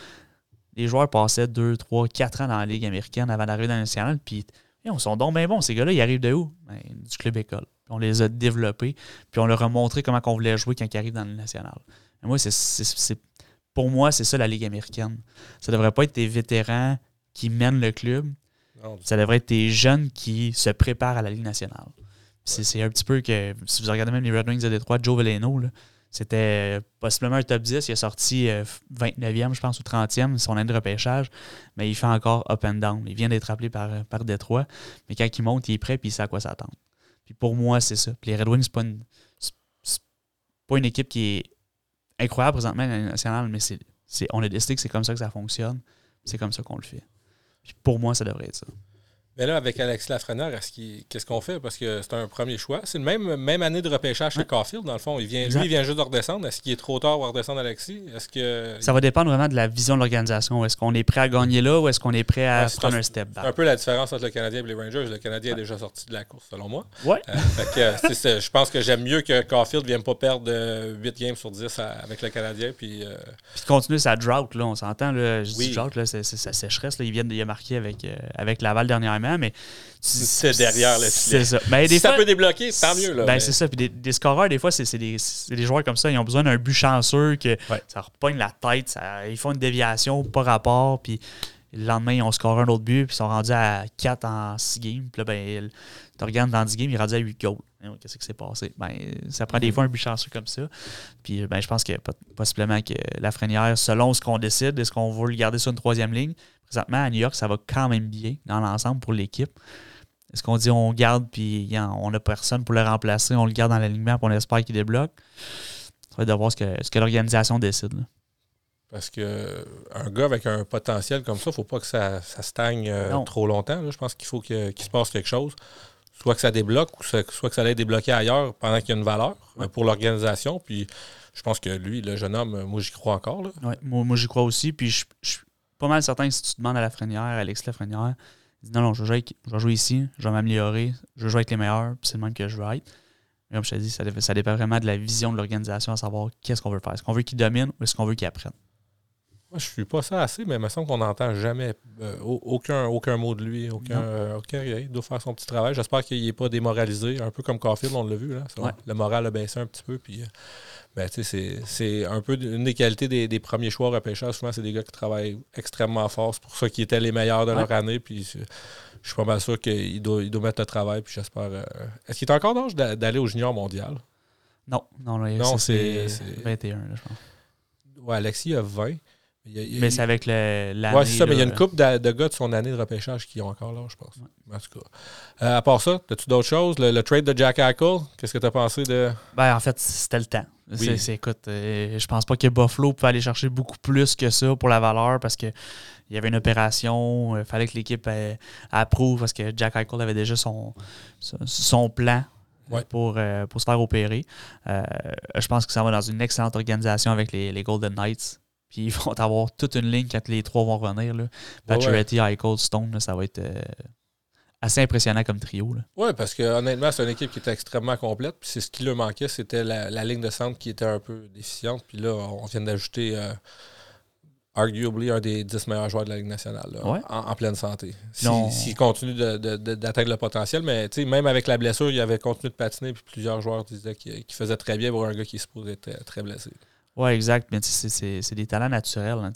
les joueurs passaient 2, 3, 4 ans dans la Ligue américaine avant d'arriver dans la nationale. Puis, ils sont donc bien bons. Ces gars-là, ils arrivent de où? Ben, du club école. on les a développés. Puis on leur a montré comment on voulait jouer quand ils arrivent dans le national. moi, c'est, pour moi, c'est ça la Ligue américaine. Ça devrait pas être des vétérans qui mènent le club. ça devrait être des jeunes qui se préparent à la Ligue nationale. C'est, un petit peu que, si vous regardez même les Red Wings de Détroit, Joe Veleno, là, c'était possiblement un top 10. Il a sorti 29e, euh, je pense, ou 30e, son année de repêchage. Mais il fait encore up and down. Il vient d'être appelé par, par Détroit. Mais quand il monte, il est prêt puis il sait à quoi s'attendre. Puis pour moi, c'est ça. Puis les Red Wings, c'est pas une, pas une équipe qui est incroyable présentement à nationale, mais c'est, on a décidé que c'est comme ça que ça fonctionne. C'est comme ça qu'on le fait. Puis pour moi, ça devrait être ça. Mais là, avec Alexis Lafrenière, qu'est-ce qu'on fait? Parce que c'est un premier choix. C'est le même, même année de repêchage que Caulfield, dans le fond. Il vient, lui, il vient juste de redescendre. Est-ce qu'il est trop tard pour redescendre Alexis? Est-ce que... Ça va dépendre vraiment de la vision de l'organisation. Est-ce qu'on est prêt à gagner là ou est-ce qu'on est prêt à prendre un, step back? C'est un peu la différence entre le Canadien et les Rangers. Le Canadien est déjà sorti de la course, selon moi. Oui. Euh, je pense que j'aime mieux que Caulfield ne vienne pas perdre 8 games sur 10 avec le Canadien. Puis, euh... puis continuer sa drought, là, on s'entend. Je dis drought, c'est sa sécheresse. Là. Il vient de marquer avec, euh, avec Laval dernièrement, mais c'est derrière le C'est ça. Ben, si ça peut débloquer, tant mieux. Là, ben, C'est ça. Puis des, des, scoreurs, des fois, c'est des, des, joueurs comme ça. Ils ont besoin d'un but chanceux, que ça repogne la tête. Ça, ils font une déviation par rapport. Puis le lendemain, ils ont scoré un autre but. Puis ils sont rendus à 4 en 6 games. Puis là, ben, tu regardes dans 10 games, il est rendu à 8 goals. Qu'est-ce qui s'est passé? Ben, ça prend des mm-hmm. fois un but chanceux comme ça. Puis ben, je pense que possiblement que la Frénière, selon ce qu'on décide, est-ce qu'on veut le garder sur une troisième ligne? Présentement, à New York, ça va quand même bien dans l'ensemble pour l'équipe. Est-ce qu'on dit on garde puis on n'a personne pour le remplacer, on le garde dans l'alignement puis on espère qu'il débloque? Ça va être de voir ce que, ce que l'organisation décide. Parce que un gars avec un potentiel comme ça, il ne faut pas que ça, stagne euh, trop longtemps. Je pense qu'il faut qu'il se passe quelque chose. Soit que ça débloque ou soit que ça allait débloquer ailleurs pendant qu'il y a une valeur euh, pour l'organisation. Puis je pense que lui, le jeune homme, moi j'y crois encore. moi, moi j'y crois aussi. Puis je, pas mal certain que si tu demandes à la Lafrenière, Alex Lafrenière, dit non, non, je vais, jouer, ici, je vais m'améliorer, je vais jouer avec les meilleurs, c'est le même que je veux être. Mais comme je t'ai dit, ça, ça, dépend vraiment de la vision de l'organisation, à savoir qu'est-ce qu'on veut faire. Est-ce qu'on veut qu'il domine ou est-ce qu'on veut qu'il apprenne? Moi, je suis pas ça assez, mais il me semble qu'on n'entend jamais euh, aucun, aucun mot de lui. Aucun, euh, il doit faire son petit travail. J'espère qu'il n'est pas démoralisé, un peu comme Caulfield, on l'a vu. Là, Le moral a baissé un petit peu. Puis, euh, ben, c'est un peu une des qualités des, premiers choix repêcheurs. Souvent, c'est des gars qui travaillent extrêmement fort. C'est pour ça qu'ils étaient les meilleurs de leur année. Puis je suis pas mal sûr qu'il doit, il doit mettre le travail. Puis j'espère. Euh, est-ce qu'il est encore d'âge d'aller au junior mondial? Non, non, non c'est 21, je pense. Ouais, Alexis a 20. Mais c'est avec l'année. Ouais, c'est ça, mais il y a une couple de, gars de son année de repêchage qui ont encore là, je pense. En tout cas. Euh, à part ça, as-tu d'autres choses? Le, trade de Jack Eichel, qu'est-ce que tu as pensé de? Ben, en fait, c'était le temps. C'est, écoute, euh, je pense pas que Buffalo peut aller chercher beaucoup plus que ça pour la valeur parce que il y avait une opération, il fallait que l'équipe euh, approuve parce que Jack Eichel avait déjà son, son plan pour, pour se faire opérer. je pense que ça va dans une excellente organisation avec les, Golden Knights. Puis ils vont avoir toute une ligne quand les trois vont revenir. Là. Pacioretty, Eichel, Stone, ça va être assez impressionnant comme trio. Oui, parce que honnêtement, c'est une équipe qui était extrêmement complète. Puis c'est ce qui leur manquait, c'était la, ligne de centre qui était un peu déficiente. Puis là, on vient d'ajouter euh, arguably un des 10 meilleurs joueurs de la Ligue nationale en, pleine santé. S'il continue d'atteindre le potentiel, mais même avec la blessure, il avait continué de patiner. Puis plusieurs joueurs disaient qu'il faisait très bien pour un gars qui se être très blessé. Oui, exact. Mais c'est des talents naturels. Hein,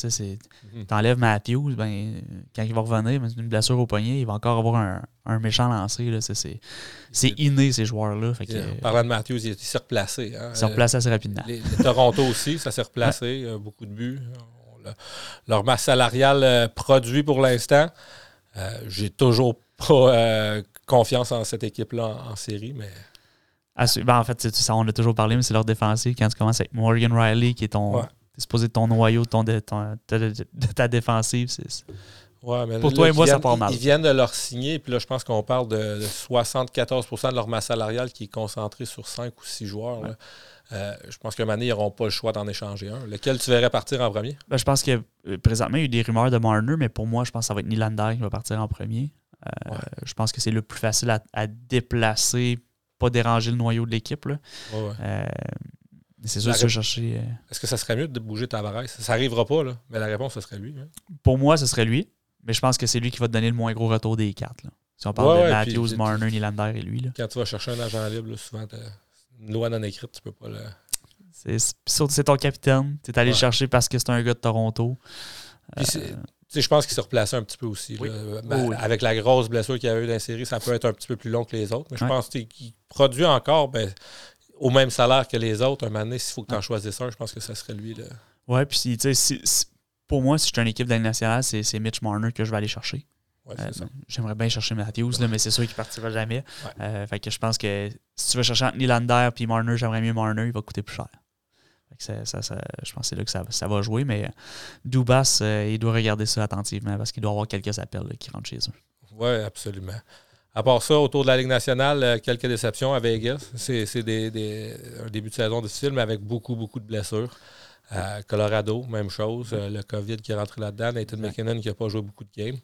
mhm. T'enlèves Matthews, ben, quand il va revenir, ben, une blessure au poignet, il va encore avoir un, un méchant lancé. C'est inné, ces joueurs-là. Parlant de Matthews, il, s'est replacé. Hein. Il s'est replacé assez rapidement. Les, Toronto aussi, ça s'est replacé. beaucoup de buts. leur masse salariale euh, produit pour l'instant. Euh, j'ai toujours pas euh, confiance en cette équipe-là en série, mais ben, en fait, ça, on a toujours parlé, mais c'est leur défensif. Quand tu commences avec Morgan Riley, qui est ton. supposé ton noyau de, ton, de, ta défensive. Pour toi et moi, ça part mal. Ils viennent de leur signer, puis là, je pense qu'on parle de, 74% de leur masse salariale qui est concentrée sur 5 ou 6 joueurs. Euh, je pense qu'à un moment ils n'auront pas le choix d'en échanger un. Lequel tu verrais partir en premier? Ben, je pense que euh, présentement, il y a eu des rumeurs de Marner, mais pour moi, je pense que ça va être Nylander qui va partir en premier. Euh, je pense que c'est le plus facile à, à déplacer pas déranger le noyau de l'équipe. Euh, c'est sûr, que chercher. Euh, Est-ce que ça serait mieux de bouger Tavares Ça n'arrivera pas, là, mais la réponse, ce serait lui. Hein. Pour moi, ce serait lui, mais je pense que c'est lui qui va te donner le moins gros retour des quatre. Là. Si on parle de Matthews, Marner, Nylander et lui. Là. Quand tu vas chercher un agent libre, souvent, une loi non écrite, tu peux pas le. C'est ton capitaine. Tu es allé le chercher parce que c'est un gars de Toronto. Euh, je pense qu'il s'est replacé un petit peu aussi. Ben, avec la grosse blessure qu'il y a eu dans la série, ça peut être un petit peu plus long que les autres. Mais je pense qu'il produit encore ben, au même salaire que les autres. Un moment donné, s'il faut que tu en choisisses un, je pense que ça serait lui. Oui, puis pour moi, si je suis une équipe de nationale, c'est Mitch Marner que je vais aller chercher. Euh, j'aimerais bien chercher Matthews, mais c'est sûr qu'il ne partira jamais. Euh, fait que je pense que si tu veux chercher entre Nylander et Marner, j'aimerais mieux Marner, il va coûter plus cher. Ça, ça, je pense que c'est là que ça, va jouer, mais Dubas, euh, il doit regarder ça attentivement parce qu'il doit avoir quelques appels qui rentrent chez eux. Oui, absolument. À part ça, autour de la Ligue nationale, euh, quelques déceptions à Vegas. C'est des, un début de saison difficile, mais avec beaucoup, beaucoup de blessures. Colorado, même chose. Euh, le COVID qui est rentré là-dedans. Nathan McKinnon qui n'a pas joué beaucoup de games.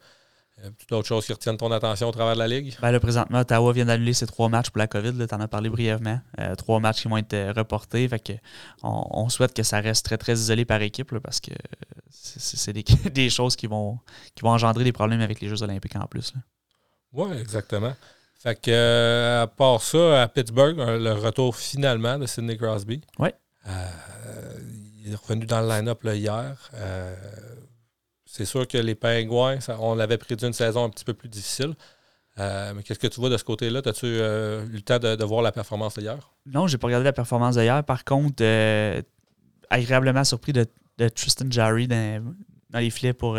Euh, d'autres choses qui retiennent ton attention au travers de la Ligue? Ben, présentement, Ottawa vient d'annuler ses trois matchs pour la COVID. Tu en as parlé brièvement. Euh, trois matchs qui vont être euh, reportés. Fait que on, souhaite que ça reste très, très isolé par équipe parce que c'est [laughs] des, choses qui vont, qui vont engendrer des problèmes avec les Jeux olympiques en plus. Oui, exactement. Fait que, à part ça, à Pittsburgh, le retour finalement de Sidney Crosby. Oui. il est revenu dans le line-up hier. C'est sûr que les Pingouins, on l'avait prédit une saison un petit peu plus difficile. Euh, mais qu'est-ce que tu vois de ce côté-là? As-tu euh, eu le temps de, voir la performance d'hier? Non, j'ai pas regardé la performance d'hier. Par contre, euh, agréablement surpris de, Tristan Jarry dans, les filets pour,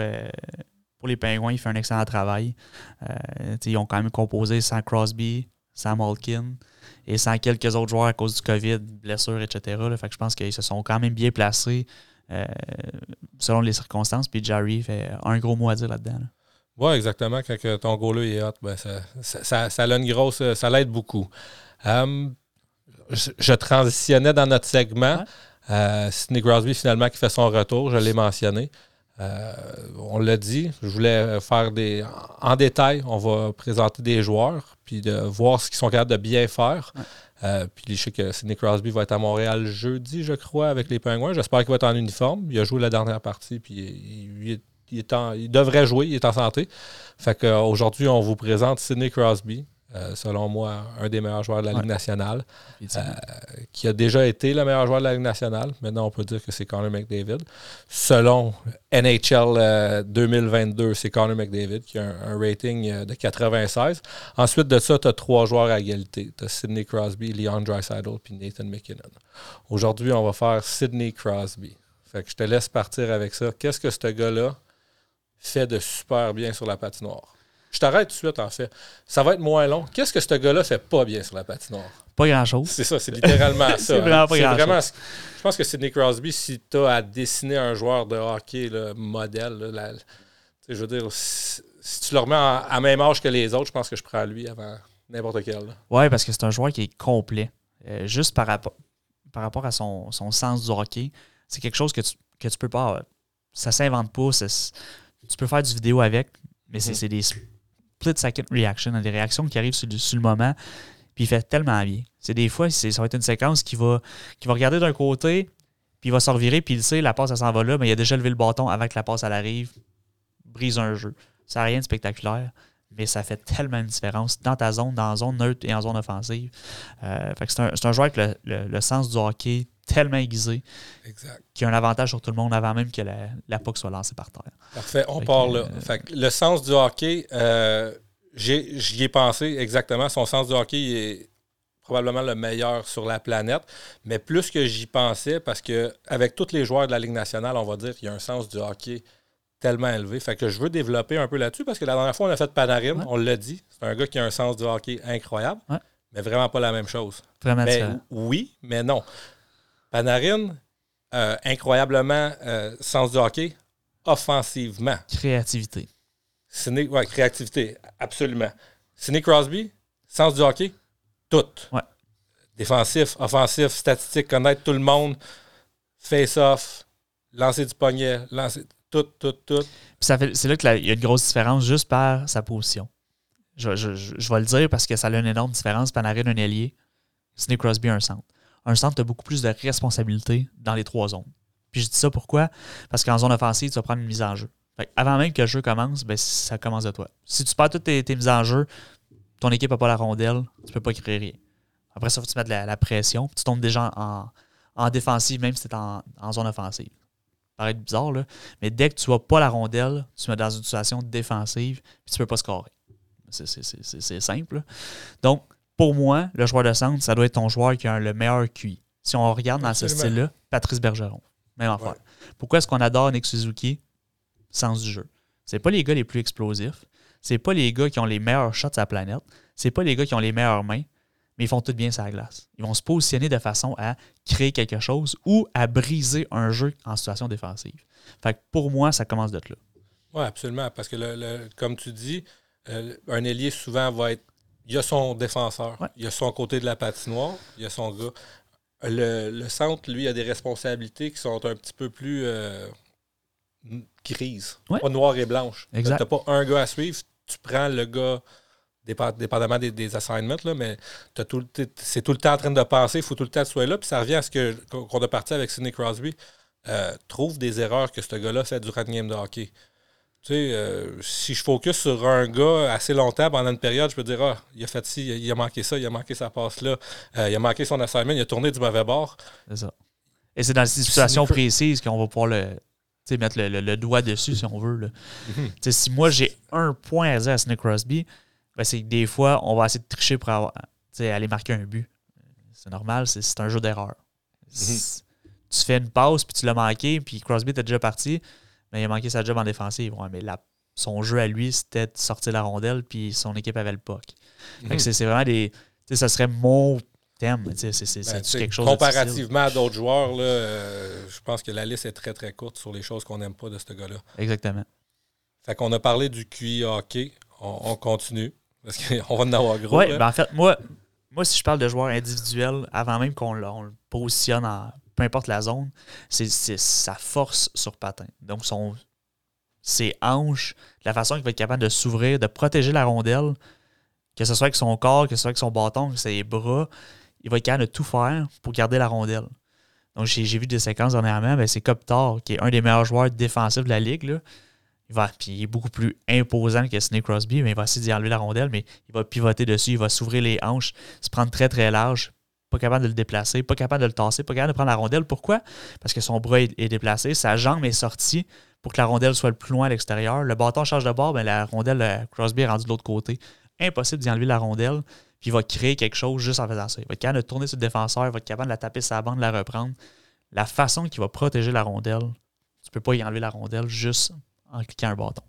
pour les Pingouins. Il fait un excellent travail. ils ont quand même composé sans Crosby, sans Malkin et sans quelques autres joueurs à cause du COVID, blessures, etc. Fait que je pense qu'ils se sont quand même bien placés. Euh, selon les circonstances. Puis Jerry fait un gros mot à dire là-dedans. Oui, exactement. Quand ton goal est hot, ben ça, ça, a une grosse. Ça l'aide beaucoup. Euh, je, transitionnais dans notre segment. Euh, Sidney Crosby, finalement, qui fait son retour, je l'ai mentionné. on l'a dit, je voulais faire des. En détail, on va présenter des joueurs, puis de voir ce qu'ils sont capables de bien faire. Euh, puis je sais que Sidney Crosby va être à Montréal jeudi, je crois, avec les Pingouins. J'espère qu'il va être en uniforme. Il a joué la dernière partie, puis il, il devrait jouer, il est en santé. Fait qu'aujourd'hui, on vous présente Sidney Crosby, euh, selon moi, un des meilleurs joueurs de la Ligue nationale, euh, qui a déjà été le meilleur joueur de la Ligue nationale. Maintenant, on peut dire que c'est Connor McDavid. Selon NHL 2022, euh, c'est Connor McDavid qui a un, rating de 96. Ensuite de ça, tu as trois joueurs à égalité. Tu as Sidney Crosby, Leon Dreisaitl puis Nathan McKinnon. Aujourd'hui, on va faire Sidney Crosby. Fait que je te laisse partir avec ça. Qu'est-ce que ce gars-là fait de super bien sur la patinoire? Je t'arrête tout de suite, en fait. Ça va être moins long. Qu'est-ce que ce gars-là fait pas bien sur la patinoire? Pas grand-chose. C'est ça, c'est littéralement [laughs] ça. c'est vraiment pas grand-chose. Je pense que Sidney Crosby, si tu as à dessiner un joueur de hockey modèle, je veux dire, si, tu le remets à même âge que les autres, je pense que je prends lui avant n'importe quel. Oui, parce que c'est un joueur qui est complet. Euh, juste par, rapport, par rapport à son, sens du hockey, c'est quelque chose que tu, que tu peux pas. Ça s'invente pas. Tu peux faire du vidéo avec, mais c'est mm-hmm. des split second reaction, des réactions qui arrivent sur le, moment, puis il fait tellement bien. C'est des fois, ça va être une séquence qui va, qui va regarder d'un côté, puis il va se revirer, puis il sait, la passe, elle s'en va là, mais il a déjà levé le bâton avant que la passe, elle arrive, brise un jeu. Ça n'a rien de spectaculaire, mais ça fait tellement une différence dans ta zone, dans la zone neutre et en zone offensive. Euh, c'est un, un, joueur avec le, sens du hockey tellement aiguisé qu'il y a un avantage sur tout le monde avant même que la, la puck soit lancée par terre. Parfait, on Fait part que, là. euh, Fait que le sens du hockey, euh, j'y ai pensé exactement. Son sens du hockey il est probablement le meilleur sur la planète. Mais plus que j'y pensais, parce que avec tous les joueurs de la Ligue nationale, on va dire qu'il y a un sens du hockey tellement élevé. Fait que je veux développer un peu là-dessus parce que la dernière fois, on a fait Panarin, Ouais. on l'a dit. C'est un gars qui a un sens du hockey incroyable, Ouais. mais vraiment pas la même chose. Vraiment Mais oui, mais non. Panarin, euh, incroyablement euh, sens du hockey, offensivement. Créativité. Sidney, ouais, créativité, absolument. Sidney Crosby, sens du hockey, tout. Ouais. Défensif, offensif, statistique, connaître tout le monde, face-off, lancer du poignet, lancer tout, tout, tout. C'est là qu'il y a une grosse différence juste par sa position. Je, je- je- je vais le dire parce que ça a une énorme différence. Panarin, un ailier. Sidney Crosby, un centre. Un centre a beaucoup plus de responsabilités dans les trois zones. Puis je dis ça pourquoi? Parce qu'en zone offensive, tu vas prendre une mise en jeu. Avant même que le jeu commence, ben, ça commence de toi. Si tu perds toutes tes, mises en jeu, ton équipe n'a pas la rondelle, tu peux pas créer rien. Après ça, faut que tu mettes la, la pression. tu tombes déjà en, en défensive, même si tu es en, zone offensive. Ça paraît bizarre, là. Mais dès que tu n'as pas la rondelle, tu te mets dans une situation défensive, puis tu peux pas scorer. C'est- simple. Donc, pour moi, le joueur de centre, ça doit être ton joueur qui a le meilleur QI. Si on regarde dans ce style-là, Patrice Bergeron. Même affaire. Ouais. Pourquoi est-ce qu'on adore Nick Suzuki? Sens du jeu. C'est pas les gars les plus explosifs. C'est pas les gars qui ont les meilleurs shots de la planète. C'est pas les gars qui ont les meilleures mains. Mais ils font tout bien la glace. Ils vont se positionner de façon à créer quelque chose ou à briser un jeu en situation défensive. Fait que pour moi, ça commence d'être là. Oui, absolument. Parce que, le, le- comme tu dis, euh, un ailier souvent va être. Il y a son défenseur, Ouais. il y a son côté de la patinoire, il y a son gars. Le, le centre, lui, a des responsabilités qui sont un petit peu plus euh, grises. Ouais. Pas noires et blanches. Tu n'as pas un gars à suivre, tu prends le gars, dépendamment des, des assignments, là, mais t'as tout le- t'es- c'est tout le temps en train de penser, il faut tout le temps que tu sois là. Puis ça revient à ce que- qu'on a parti avec Sidney Crosby. Euh, trouve des erreurs que ce gars-là fait durant une game de hockey. Tu sais, euh, si je focus sur un gars assez longtemps pendant une période, je peux dire Ah, il a fait ci, il a manqué ça, il a manqué sa passe-là, euh, il a manqué son assignment, il a tourné du mauvais bord. C'est ça. Et c'est dans ces situations précises qu'on va pouvoir le, mettre le, le- le doigt dessus, si on veut. là. Mhm. Si moi, j'ai un point à dire à Crosby, ben, c'est que des fois, on va essayer de tricher pour avoir, aller marquer un but. C'est normal, c'est un jeu d'erreur. C'est- Tu fais une passe, puis tu l'as manqué, puis Crosby était déjà parti, mais il a manqué sa job en défensive. Ouais, mais la- son jeu à lui, c'était de sortir la rondelle, puis son équipe avait le puck. Mhm. c'est vraiment des. Tu sais, ça serait mon thème. C'est Ben, quelque chose de comparativement à d'autres joueurs, là, euh, je pense que la liste est très très courte sur les choses qu'on n'aime pas de ce gars-là. Exactement. Fait qu'on a parlé du QI hockey. On, on continue. Parce qu'on [laughs] va en avoir gros. Oui, ben en fait, moi, moi, si je parle de joueurs individuels, avant même qu'on le, on le positionne en peu importe la zone, c'est sa force sur patin. Donc, son, ses hanches, la façon qu'il va être capable de s'ouvrir, de protéger la rondelle, que ce soit avec son corps, que ce soit avec son bâton, que ses bras, il va être capable de tout faire pour garder la rondelle. Donc, j'ai vu des séquences dernièrement, ben, c'est Kopitar, qui est un des meilleurs joueurs défensifs de la ligue. Il, va, puis il est beaucoup plus imposant que Sidney Crosby, mais il va essayer d'y enlever la rondelle, mais il va pivoter dessus, il va s'ouvrir les hanches, se prendre très très large, pas capable de le déplacer, pas capable de le tasser, pas capable de prendre la rondelle. Pourquoi? Parce que son bras est, déplacé, sa jambe est sortie pour que la rondelle soit le plus loin à l'extérieur. Le bâton change de bord, ben, la rondelle, euh, Crosby est rendu de l'autre côté. Impossible d'y enlever la rondelle, puis il va créer quelque chose juste en faisant ça. Il va être capable de tourner sur le défenseur, il va être capable de la taper sa bande, de la reprendre. La façon qu'il va protéger la rondelle, tu peux pas y enlever la rondelle juste en cliquant un bâton.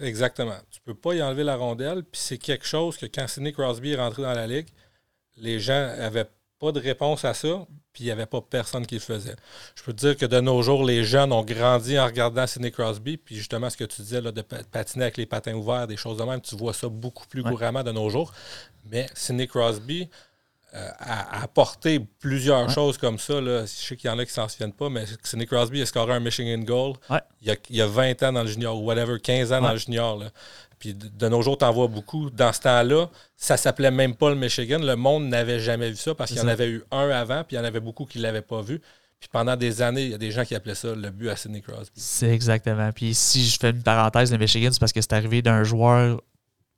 Exactement. Tu peux pas y enlever la rondelle. Puis c'est quelque chose que quand Sidney Crosby est rentré dans la ligue, les gens avaient pas de réponse à ça, puis il n'y avait pas personne qui le faisait. Je peux te dire que de nos jours, les jeunes ont grandi en regardant Sidney Crosby, puis justement ce que tu disais là, de pa- patiner avec les patins ouverts, des choses de même, tu vois ça beaucoup plus Ouais. couramment de nos jours. Mais Sidney Crosby euh, a, a apporté plusieurs Ouais. choses comme ça. Là. Je sais qu'il y en a qui s'en souviennent pas, mais Sidney Crosby a scoré un Michigan goal Ouais. il, y a, il y a 20 ans dans le junior, ou whatever, 15 ans dans le junior. Là. Puis de, de nos jours, tu en vois beaucoup. Dans ce temps-là, ça s'appelait même pas le Michigan. Le monde n'avait jamais vu ça parce qu'il y en avait eu un avant, puis il y en avait beaucoup qui ne l'avaient pas vu. Puis pendant des années, il y a des gens qui appelaient ça le but à Sidney Crosby. C'est exactement. Puis si je fais une parenthèse, le Michigan, c'est parce que c'est arrivé d'un joueur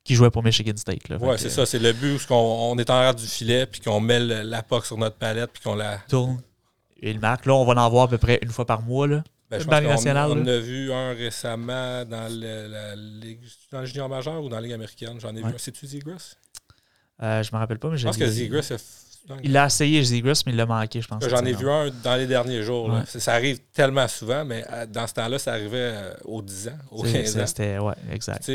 qui jouait pour Michigan State. Là. Ouais, c'est ça. C'est le but où on, on est en arrière du filet, puis qu'on met le- la puck sur notre palette, puis qu'on la Tourne, il marque. Là, on va en voir à peu près une fois par mois. Là. Ben, je Dans pense la qu'on nationale, on là. a vu un récemment dans le, la ligue, dans le junior majeur ou dans la ligue américaine. J'en ai Ouais. vu un. C'est-tu Zegras? Euh, je me rappelle pas, mais Je j'ai pense que Zegras a Il a essayé Zegras, mais il l'a manqué, je pense. J'en ai vu un dans les derniers jours. Ouais. Ça, arrive tellement souvent, mais euh, dans ce temps-là, ça arrivait euh, aux 10 ans, aux C'est- 15 c'est- ans. C'était, ouais, exact.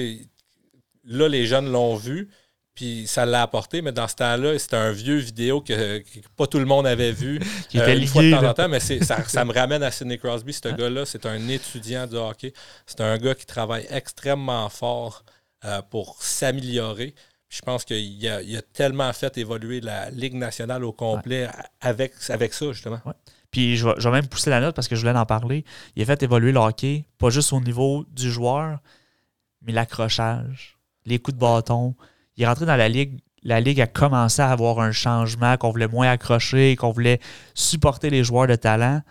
Là, les jeunes l'ont vu, puis ça l'a apporté, mais dans ce temps-là, c'était un vieux vidéo que, que pas tout le monde avait vu. [laughs] Qui euh, était une fois de temps en temps, mais ça, ça me [laughs] ramène à Sidney Crosby. Ce gars-là, c'est un étudiant de hockey. C'est un gars qui travaille extrêmement fort euh, pour s'améliorer. Je pense qu'il a, il a tellement fait évoluer la Ligue nationale au complet avec, avec ça, justement. Puis je vais, je vais même pousser la note parce que je voulais en parler. Il a fait évoluer le hockey, pas juste au niveau du joueur, mais l'accrochage, les coups de bâton. Il est rentré dans la ligue. La ligue a commencé à avoir un changement, qu'on voulait moins accrocher, qu'on voulait supporter les joueurs de talent.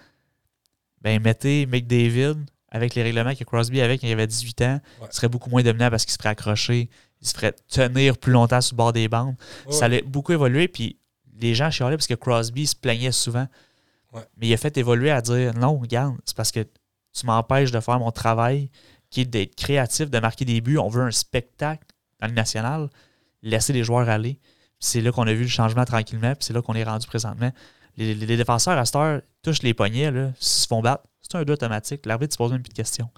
Ben, mettez McDavid avec les règlements que Crosby avait quand il avait 18 ans, Ouais. il serait beaucoup moins dominant parce qu'il se ferait accrocher, il se ferait tenir plus longtemps sur le bord des bandes. Ça allait beaucoup évoluer, puis les gens chialaient parce que Crosby se plaignait souvent. Ouais. Mais il a fait évoluer à dire non, regarde, c'est parce que tu m'empêches de faire mon travail qui est d'être créatif, de marquer des buts. On veut un spectacle dans le national. Laisser les joueurs aller. C'est là qu'on a vu le changement tranquillement, puis c'est là qu'on est rendu présentement. Les, les- les défenseurs à cette heure touchent les poignets, là, se font battre. C'est un 2 automatique. L'arbitre ne se pose même plus de questions.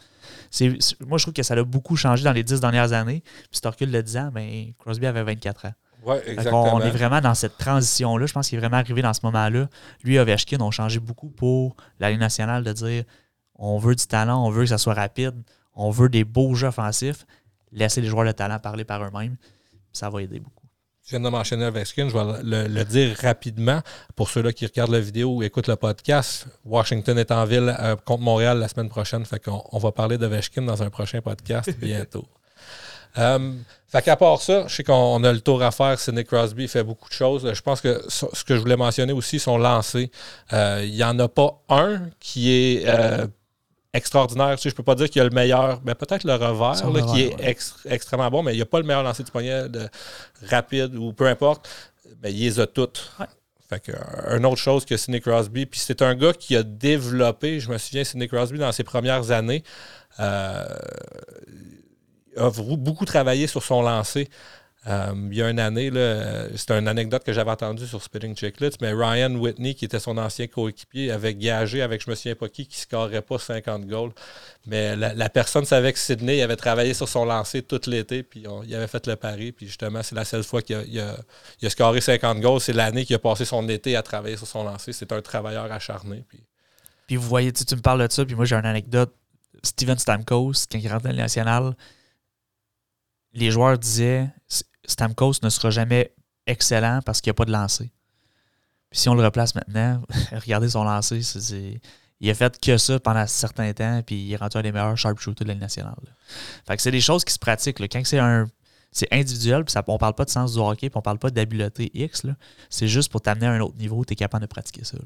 C'est- moi, je trouve que ça a beaucoup changé dans les 10 dernières années. Puis si tu recules de 10 ans, ben, Crosby avait 24 ans. Ouais, exactement. on est vraiment dans cette transition-là. Je pense qu'il est vraiment arrivé dans ce moment-là. Lui et Ovechkin ont changé beaucoup pour la Ligue nationale de dire on veut du talent, on veut que ça soit rapide, on veut des beaux jeux offensifs. Laisser les joueurs de talent parler par eux-mêmes. Ça va aider beaucoup. Je viens de mentionner Ovechkin, je vais le, le dire rapidement pour ceux-là qui regardent la vidéo ou écoutent le podcast. Washington est en ville euh, contre Montréal la semaine prochaine, fait qu'on on va parler d'Ovechkin dans un prochain podcast [laughs] bientôt. Euh, fait qu'à part ça, je sais qu'on a le tour à faire. Sidney Crosby fait beaucoup de choses. Je pense que ce que je voulais mentionner aussi, son lancé. Euh, Il n'y en a pas un qui est extraordinaire. Tu sais, je peux pas dire qu'il y a le meilleur, mais peut-être le revers qui est ouais. extrêmement bon, mais il n'y a pas le meilleur lancer du poignet de, rapide ou peu importe. Mais il les a toutes. Ouais. Fait que, euh, une autre chose que Sidney Crosby. Puis c'est un gars qui a développé, je me souviens, Sidney Crosby, dans ses premières années, euh, a beaucoup travaillé sur son lancer. Euh, il y a une année, euh, c'est une anecdote que j'avais entendue sur Spitting Chicklets, mais Ryan Whitney, qui était son ancien coéquipier, avait gagé avec je me souviens pas qui, qui ne scorerait pas 50 goals. Mais la, personne savait que Sidney avait travaillé sur son lancer tout l'été, puis il avait fait le pari, puis justement, c'est la seule fois qu'il a, il a- il a scoré 50 goals. C'est l'année qu'il a passé son été à travailler sur son lancer. C'est un travailleur acharné. Puis... Puis vous voyez, tu, tu me parles de ça, puis moi j'ai une anecdote. Steven Stamkos, quand il rentre dans nationale, les joueurs disaient Stamkos ne sera jamais excellent parce qu'il n'y a pas de lancer. Puis si on le replace maintenant, [laughs] regardez son lancer, il a fait que ça pendant un certain temps, puis il est rendu un des meilleurs sharpshooters de la nationale. Fait que c'est des choses qui se pratiquent. Quand c'est un. C'est individuel, puis ça, on parle pas de sens du hockey, puis on parle pas d'habileté X. C'est juste pour t'amener à un autre niveau, tu es capable de pratiquer ça.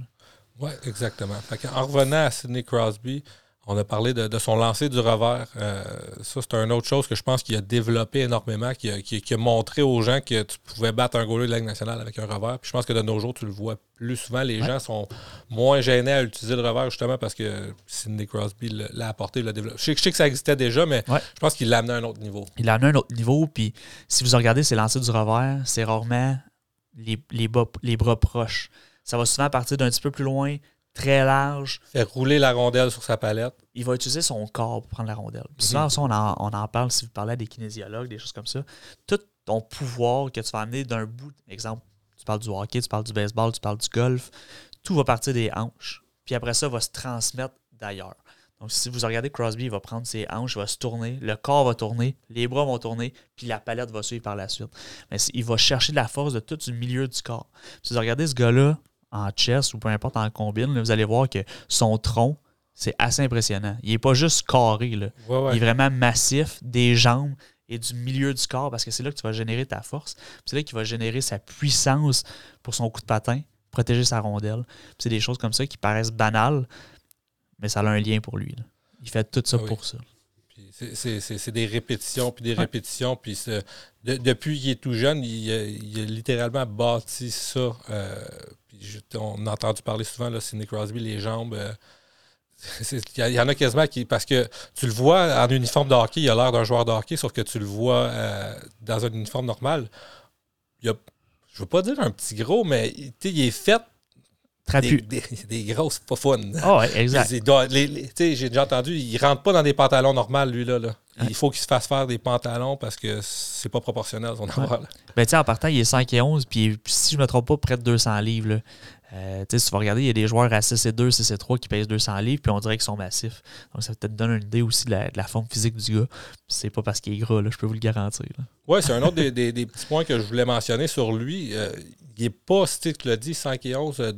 Oui, exactement. Fait en revenant à Sidney Crosby, on a parlé de, de son lancer du revers. Euh, ça, c'est une autre chose que je pense qu'il a développé énormément, qui a, qui- qui a montré aux gens que tu pouvais battre un goaler de la Ligue nationale avec un revers. Puis je pense que de nos jours, tu le vois plus souvent. Les Ouais. gens sont moins gênés à utiliser le revers justement parce que Sidney Crosby l'a l'a apporté, l'a développé. Je sais, je sais que ça existait déjà, mais Ouais. je pense qu'il l'a amené à un autre niveau. il en a un autre niveau. Puis si vous regardez ses lancers du revers, c'est rarement les, les, bas- les bras proches. Ça va souvent partir d'un petit peu plus loin, très large. Fait rouler la rondelle sur sa palette. Il va utiliser son corps pour prendre la rondelle. Puis souvent, ça, on en, on en parle si vous parlez à des kinésiologues, des choses comme ça. Tout ton pouvoir que tu vas amener d'un bout, exemple, tu parles du hockey, tu parles du baseball, tu parles du golf, tout va partir des hanches. Puis après ça, va se transmettre d'ailleurs. Donc, si vous regardez Crosby, il va prendre ses hanches, il va se tourner, le corps va tourner, les bras vont tourner, puis la palette va suivre par la suite. Mais il va chercher de la force de tout du milieu du corps. Si vous regardez ce gars-là en chess ou peu importe en combine, là, vous allez voir que son tronc, c'est assez impressionnant. Il n'est pas juste carré, là. Ouais, ouais. il est vraiment massif des jambes et du milieu du corps parce que c'est là que tu vas générer ta force. C'est là qu'il va générer sa puissance pour son coup de patin, protéger sa rondelle. C'est des choses comme ça qui paraissent banales, mais ça a un lien pour lui. là. Il fait tout ça Ah oui. pour ça. C'est des répétitions, puis des répétitions. Puis depuis qu'il est tout jeune, il, a, littéralement bâti ça. Euh, on a entendu parler souvent, là, Sidney Crosby, les jambes. Euh, [laughs] il y en a quasiment qui. Parce que tu le vois en uniforme de hockey, il a l'air d'un joueur de hockey, sauf que tu le vois euh, dans un uniforme normal. Il a, je veux pas dire un petit gros, mais il est fait des, des, grosses pas fun. Ah ouais, [laughs] exact. J'ai déjà entendu, il rentre pas dans des pantalons normaux, lui, là. là. Il faut qu'il se fasse faire des pantalons parce que c'est pas proportionnel, son ouais. Ben, en partant, il est 5 et 11, puis si je me trompe pas, près de 200 livres. Là. Euh, si tu vas regarder, il y a des joueurs à 6 et 2, 6 et 3 qui pèsent 200 livres, puis on dirait qu'ils sont massifs. Donc, ça peut-être donne une idée aussi de la, forme physique du gars. C'est pas parce qu'il est gras, là, je peux vous le garantir. Oui, c'est un autre des, des, petits points que je voulais mentionner sur lui. Euh, il n'est pas, si tu l'as dit, 5 et 11, euh,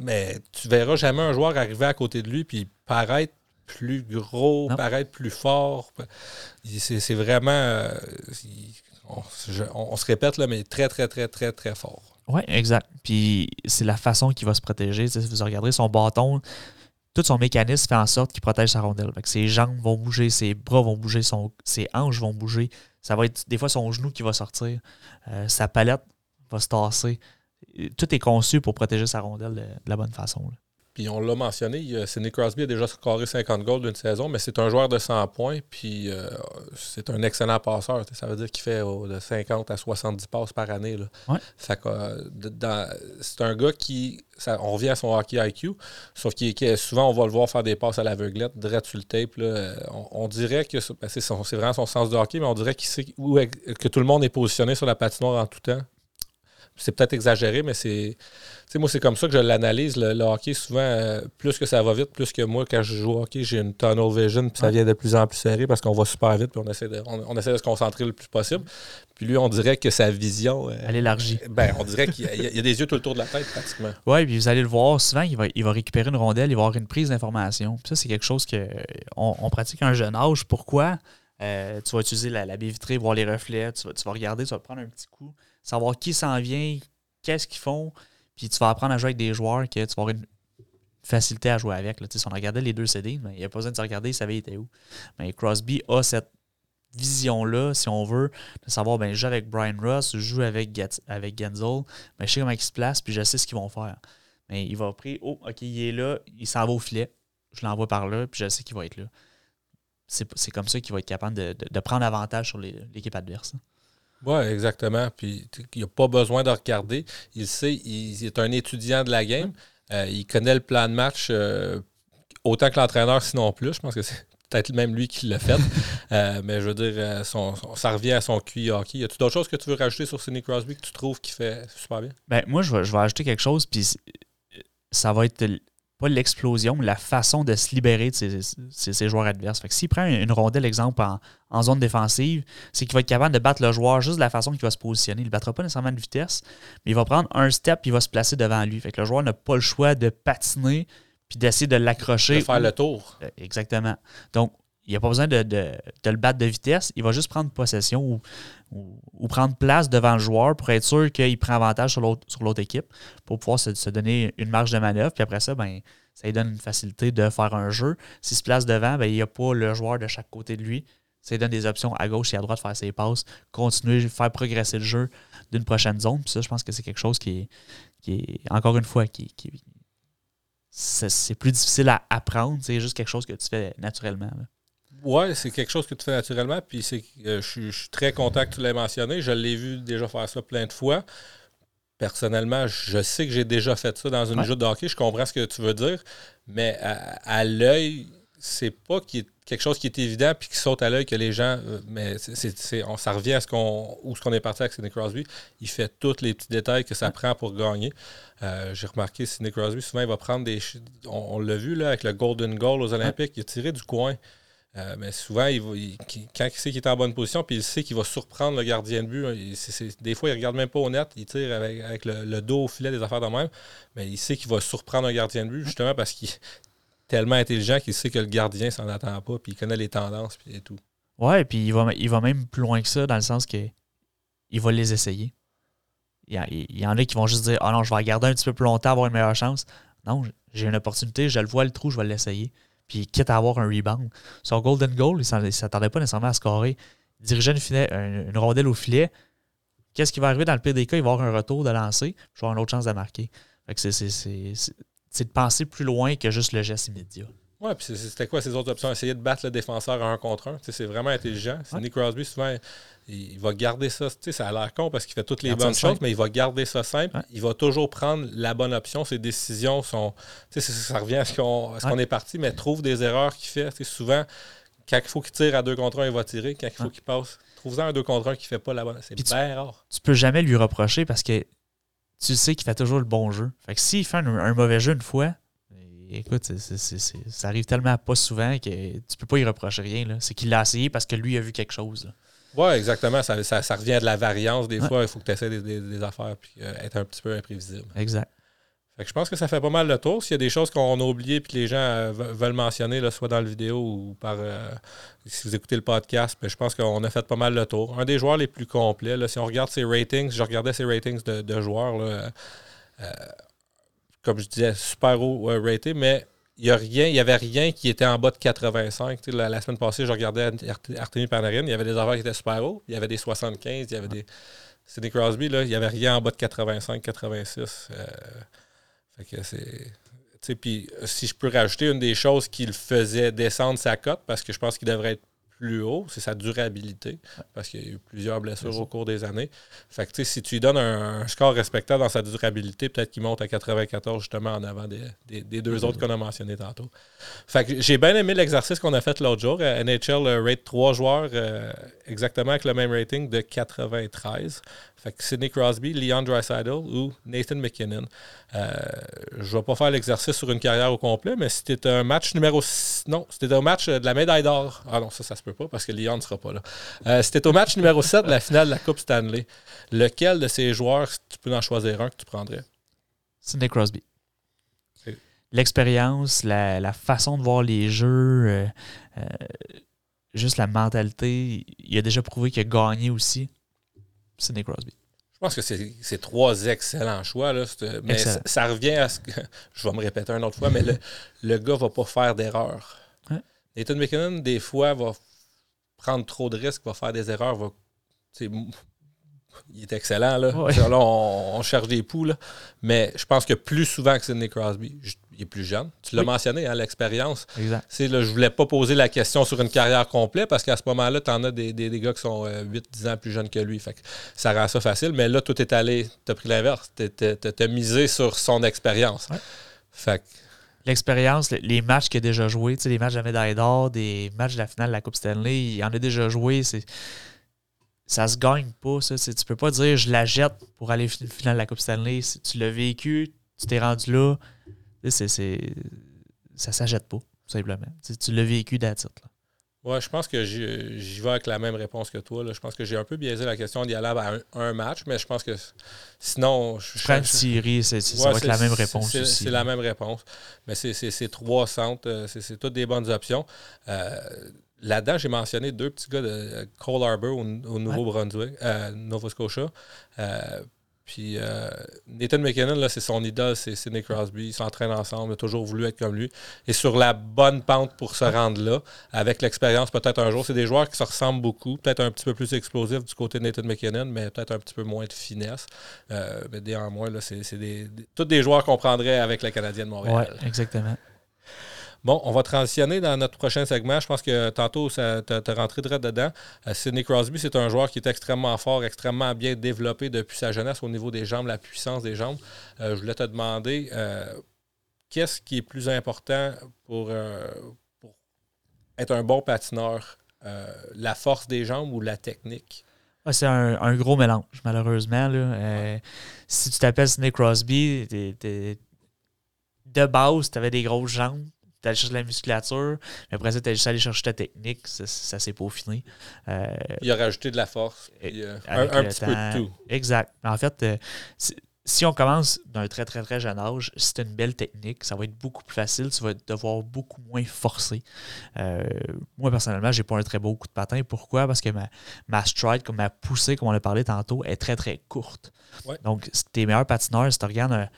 mais tu verras jamais un joueur arriver à côté de lui puis paraître plus gros, paraître plus fort. C'est vraiment. on, se répète, là, mais très, très, très, très, très fort. Oui, exact. Puis c'est la façon qu'il va se protéger. Si vous regardez son bâton, tout son mécanisme fait en sorte qu'il protège sa rondelle. ses jambes vont bouger, ses bras vont bouger, son, ses hanches vont bouger. Ça va être des fois son genou qui va sortir. Euh, sa palette va se tasser. Tout est conçu pour protéger sa rondelle de, la bonne façon. Puis on l'a mentionné, Sidney Crosby a déjà scoré 50 goals d'une saison, mais c'est un joueur de 100 points, puis euh, c'est un excellent passeur. Ça veut dire qu'il fait de 50 à 70 passes par année. Ouais. c'est un gars qui. on revient à son hockey IQ, sauf que souvent on va le voir faire des passes à l'aveuglette, direct sur le tape. On, dirait que ben, c'est, vraiment son sens de hockey, mais on dirait qu'il sait où, que tout le monde est positionné sur la patinoire en tout temps c'est peut-être exagéré, mais c'est. moi, c'est comme ça que je l'analyse. Le, hockey, souvent, euh, plus que ça va vite, plus que moi, quand je joue au hockey, j'ai une tunnel vision, puis ça vient de plus en plus serré parce qu'on va super vite, puis on essaie, de, on, essaie de se concentrer le plus possible. Puis lui, on dirait que sa vision. Euh, Elle élargit. Ben, on dirait qu'il y, a des yeux tout le tour de la tête, pratiquement. Oui, puis vous allez le voir, souvent, il va, il va récupérer une rondelle, il va avoir une prise d'information. Puis ça, c'est quelque chose qu'on on pratique à un jeune âge. Pourquoi? Euh, tu vas utiliser la, baie vitrée, voir les reflets, tu vas, tu vas regarder, tu vas prendre un petit coup savoir qui s'en vient, qu'est-ce qu'ils font, puis tu vas apprendre à jouer avec des joueurs que tu vas avoir une facilité à jouer avec. Là. Si on regardait les deux CD, mais il n'y a pas besoin de se regarder, il savait où. Mais Crosby a cette vision-là, si on veut, de savoir, ben, je joue avec Brian Ross, je joue avec, avec Genzel, mais je sais comment ils se placent, puis je sais ce qu'ils vont faire. Mais il va après, oh, OK, il est là, il s'en va au filet, je l'envoie par là, puis je sais qu'il va être là. C'est comme ça qu'il va être capable de, de prendre avantage sur l'équipe adverse. Oui, exactement. Puis il n'a pas besoin de regarder. Il sait, il, est un étudiant de la game. Euh, il connaît le plan de match euh, autant que l'entraîneur, sinon plus. Je pense que c'est [laughs] peut-être même lui qui l'a fait. [laughs] Euh, mais je veux dire, ça revient à son QI hockey. Y a-tu d'autres choses que tu veux rajouter sur Sidney Crosby que tu trouves qu'il fait super bien? Ben, moi, je vais, je vais ajouter quelque chose, puis ça va être pas l'explosion, la façon de se libérer de ses, joueurs adverses. Fait que s'il prend une rondelle, exemple, en, zone défensive, c'est qu'il va être capable de battre le joueur juste de la façon qu'il va se positionner. Il ne battra pas nécessairement de vitesse, mais il va prendre un step et il va se placer devant lui. Fait que le joueur n'a pas le choix de patiner puis d'essayer de l'accrocher. De faire le tour. Euh, exactement. Donc, il n'y a pas besoin de, le battre de vitesse. Il va juste prendre possession ou, prendre place devant le joueur pour être sûr qu'il prend avantage sur l'autre équipe pour pouvoir se, donner une marge de manœuvre. Puis après ça, ben, ça lui donne une facilité de faire un jeu. S'il se place devant, ben, il n'y a pas le joueur de chaque côté de lui. Ça lui donne des options à gauche et à droite de faire ses passes, continuer, faire progresser le jeu d'une prochaine zone. Puis ça, je pense que c'est quelque chose qui est, qui encore une fois, qui, c'est plus difficile à apprendre. C'est juste quelque chose que tu fais naturellement. Oui, c'est quelque chose que tu fais naturellement. Puis c'est, euh, je, suis très content que tu l'aies mentionné. Je l'ai vu déjà faire ça plein de fois. Personnellement, je sais que j'ai déjà fait ça dans une jeu de hockey. Je comprends ce que tu veux dire. Mais à, l'œil, c'est pas quelque chose qui est évident puis qui saute à l'œil que les gens. Euh, mais c'est, on, ça revient à ce qu'on, où ce qu'on est parti avec Sidney Crosby. Il fait tous les petits détails que ça prend pour gagner. Euh, j'ai remarqué Sidney Crosby, souvent, il va prendre des. On, l'a vu là, avec le Golden Goal aux Olympiques. Il a tiré du coin. Euh, mais souvent, il, quand il sait qu'il est en bonne position, puis il sait qu'il va surprendre le gardien de but, hein, des fois, il ne regarde même pas au net, il tire avec, le, dos au filet des affaires de même, mais il sait qu'il va surprendre un gardien de but, justement parce qu'il est tellement intelligent qu'il sait que le gardien s'en attend pas, puis il connaît les tendances, puis et tout. Ouais, puis il va, même plus loin que ça, dans le sens que il va les essayer. Il y, en a qui vont juste dire Ah non, je vais regarder un petit peu plus longtemps, avoir une meilleure chance. Non, j'ai une opportunité, je le vois le trou, je vais l'essayer puis quitte à avoir un rebound. Son golden goal, il ne s'attendait pas nécessairement à scorer. Il dirigeait une, une, rondelle au filet. Qu'est-ce qui va arriver dans le pire des cas? Il va avoir un retour de lancer, je vais avoir une autre chance de marquer. c'est de penser plus loin que juste le geste immédiat. Ouais, puis c'était quoi ces autres options? Essayer de battre le défenseur à un contre un. C'est vraiment intelligent. Nick Crosby, souvent, il, va garder ça. Ça a l'air con parce qu'il fait toutes les bonnes choses, mais il va garder ça simple. Il va toujours prendre la bonne option. Ses décisions sont. Ça revient à ce qu'on est parti, mais trouve des erreurs qu'il fait. souvent, quand il faut qu'il tire à deux contre un, il va tirer. Quand il faut qu'il passe, trouve-en un deux contre un qui fait pas la bonne. C'est bien rare. Tu peux jamais lui reprocher parce que tu sais qu'il fait toujours le bon jeu. Fait que s'il fait un mauvais jeu une fois, écoute, ça arrive tellement pas souvent que tu peux pas y reprocher rien. C'est qu'il l'a essayé parce que lui a vu quelque chose. Oui, exactement. Ça, revient à de la variance. Des fois, il faut que tu essaies des, affaires et euh, être un petit peu imprévisible. Exact. Fait que je pense que ça fait pas mal le tour. S'il y a des choses qu'on a oubliées et que les gens euh, veulent mentionner, là, soit dans la vidéo ou par euh, si vous écoutez le podcast, ben, je pense qu'on a fait pas mal le tour. Un des joueurs les plus complets, là, si on regarde ses ratings, je regardais ses ratings de, joueurs. Là, comme je disais, super haut euh, raté, mais il n'y avait rien qui était en bas de 85. La, semaine passée, je regardais Artemis Panarin, il y avait des affaires qui étaient super hauts, il y avait des 75, il y avait des. Sidney Crosby, là, il n'y avait rien en bas de 85, 86. Euh, fait que c'est. Puis, si je peux rajouter une des choses qui le faisait descendre sa cote, parce que je pense qu'il devrait être plus haut, c'est sa durabilité, parce qu'il y a eu plusieurs blessures au cours des années. Fait que, si tu lui donnes un, score respectable dans sa durabilité, peut-être qu'il monte à 94 justement en avant des, deux autres qu'on a mentionnés tantôt. Fait que j'ai bien aimé l'exercice qu'on a fait l'autre jour. NHL euh, rate trois joueurs euh, exactement avec le même rating de 93. Fait que Sidney Crosby, Leon Dreisaitl ou Nathan McKinnon. Euh, je ne vais pas faire l'exercice sur une carrière au complet, mais c'était un match numéro 6. Non, c'était un match de la médaille d'or. Ah non, ça, ça se peut pas parce que Leon ne sera pas là. Euh, c'était au match numéro 7 de la finale de la Coupe Stanley. Lequel de ces joueurs, tu peux en choisir un que tu prendrais? Sidney Crosby. L'expérience, la, façon de voir les jeux, euh, juste la mentalité. Il a déjà prouvé qu'il a gagné aussi. Sidney Crosby. Je pense que c'est trois excellents choix. Là. Mais ça, revient à ce que. [laughs] Je vais me répéter une autre fois, mais le, le gars ne va pas faire d'erreur. Nathan McKinnon, des fois, va prendre trop de risques, va faire des erreurs, va. Il est excellent, là. là on, cherche des poules. Mais je pense que plus souvent que Sidney Crosby, il est plus jeune. Tu l'as mentionné, hein, l'expérience. Exact. je ne voulais pas poser la question sur une carrière complète parce qu'à ce moment-là, tu en as des, des, gars qui sont 8-10 euh, ans plus jeunes que lui. Fait ça rend ça facile. Mais là, tout est allé, tu as pris l'inverse. Tu as misé sur son expérience. Fait L'expérience, les matchs qu'il a déjà joués, les matchs de la médaille d'or, des matchs de la finale de la Coupe Stanley, il en a déjà joué. C'est ça se gagne pas, ça. Tu peux pas dire je la jette pour aller de la Coupe Stanley. Tu l'as vécu, tu t'es rendu là. C'est, c'est, ça s'achète pas, simplement. Tu, l'as vécu d'attitude. Ouais, je pense que j'y vais avec la même réponse que toi. Là. Je pense que j'ai un peu biaisé la question d'y aller à un, match, mais je pense que sinon. Je, Prends Thierry, c'est, ça va être la même réponse. C'est, la même réponse. Mais c'est, trois centres, euh, c'est, toutes des bonnes options. Euh, là-dedans, j'ai mentionné deux petits gars de Cole Harbour au, Nouveau-Brunswick, euh, Nova Scotia. Puis euh, Nathan McKinnon, là, c'est son idole, c'est Sidney Crosby. Ils s'entraînent ensemble, il a toujours voulu être comme lui. Et sur la bonne pente pour se rendre là, avec l'expérience, peut-être un jour, c'est des joueurs qui se ressemblent beaucoup, peut-être un petit peu plus explosifs du côté de Nathan McKinnon, mais peut-être un petit peu moins de finesse. Euh, mais néanmoins, c'est des, tous des joueurs qu'on prendrait avec le Canadien de Montréal. Oui, exactement. Bon, on va transitionner dans notre prochain segment. Je pense que tantôt, tu as, rentré direct dedans. Euh, Sidney Crosby, c'est un joueur qui est extrêmement fort, extrêmement bien développé depuis sa jeunesse au niveau des jambes, la puissance des jambes. Euh, je voulais te demander, euh, qu'est-ce qui est plus important pour, être un bon patineur? la force des jambes ou la technique? Ah, c'est un, gros mélange, malheureusement. Si tu t'appelles Sidney Crosby, de base, tu avais des grosses jambes allé chercher de la musculature, mais après ça, tu juste allé chercher ta technique, ça, ça s'est peaufiné. Euh, il a rajouté de la force, euh, un, petit peu de tout. Exact. En fait, euh, si on commence d'un très, très, très jeune âge, tu une belle technique, ça va être beaucoup plus facile, tu vas devoir beaucoup moins forcer. moi, personnellement, j'ai pas un très beau coup de patin. Pourquoi? Parce que ma, ma stride, comme ma poussée, comme on a parlé tantôt, est très, très courte. Donc, tes meilleurs patineurs, si tu regardes un,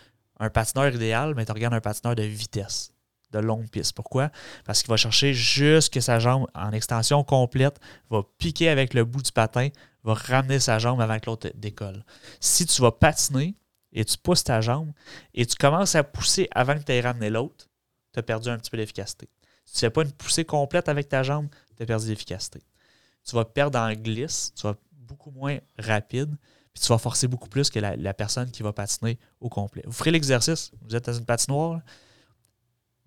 un patineur idéal, mais tu regardes un patineur de vitesse de longues pistes. Pourquoi? Parce qu'il va chercher jusque sa jambe en extension complète, va piquer avec le bout du patin, va ramener sa jambe avant que l'autre décolle. Si tu vas patiner et tu pousses ta jambe et tu commences à pousser avant que tu aies ramené l'autre, tu as perdu un petit peu d'efficacité. Si tu ne fais pas une poussée complète avec ta jambe, tu as perdu d'efficacité. Tu vas perdre en glisse, tu vas beaucoup moins rapide, puis tu vas forcer beaucoup plus que la, personne qui va patiner au complet. Vous ferez l'exercice, vous êtes dans une patinoire,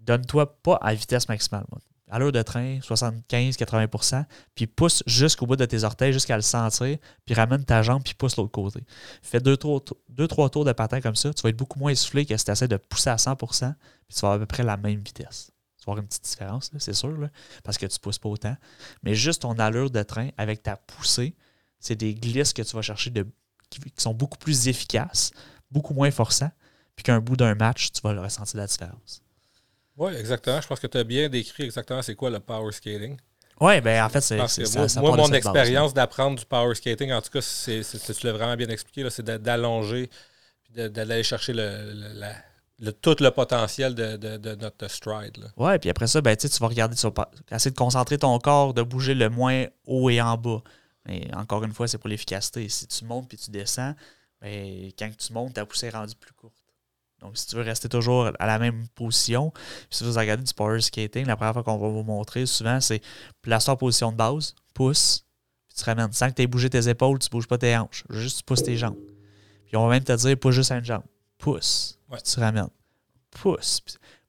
donne-toi pas à vitesse maximale. À l'heure de train, 75-80%, puis pousse jusqu'au bout de tes orteils, jusqu'à le sentir, puis ramène ta jambe, puis pousse l'autre côté. Fais deux, trois, deux, trois tours de patin comme ça, tu vas être beaucoup moins essoufflé que si tu essaies de pousser à 100%, puis tu vas avoir à peu près la même vitesse. Tu vas avoir une petite différence, c'est sûr, parce que tu ne pousses pas autant. Mais juste ton allure de train avec ta poussée, c'est des glisses que tu vas chercher qui, sont beaucoup plus efficaces, beaucoup moins forçants, puis qu'un bout d'un match, tu vas ressentir la différence. Oui, exactement. Je pense que tu as bien décrit exactement c'est quoi le power skating. Oui, ben en fait, c'est ça, Moi, mon expérience d'apprendre du power skating, en tout cas, c'est, tu l'as vraiment bien expliqué, c'est d'allonger, d'aller chercher le, tout le potentiel de, notre stride. Oui, puis après ça, ben, tu vas regarder, tu vas essayer de concentrer ton corps, de bouger le moins haut et en bas. Mais encore une fois, c'est pour l'efficacité. Si tu montes puis tu descends, ben, quand tu montes, ta poussée est rendue plus courte. Donc, si tu veux rester toujours à la même position, si vous regardez du power skating, la première fois qu'on va vous montrer souvent, c'est place-toi en position de base, pousse, puis tu ramènes. Sans que tu aies bougé tes épaules, tu ne bouges pas tes hanches. Juste tu pousses tes jambes. Puis on va même te dire, pousse juste une jambe. Pousse. Puis tu ramènes. Pousse.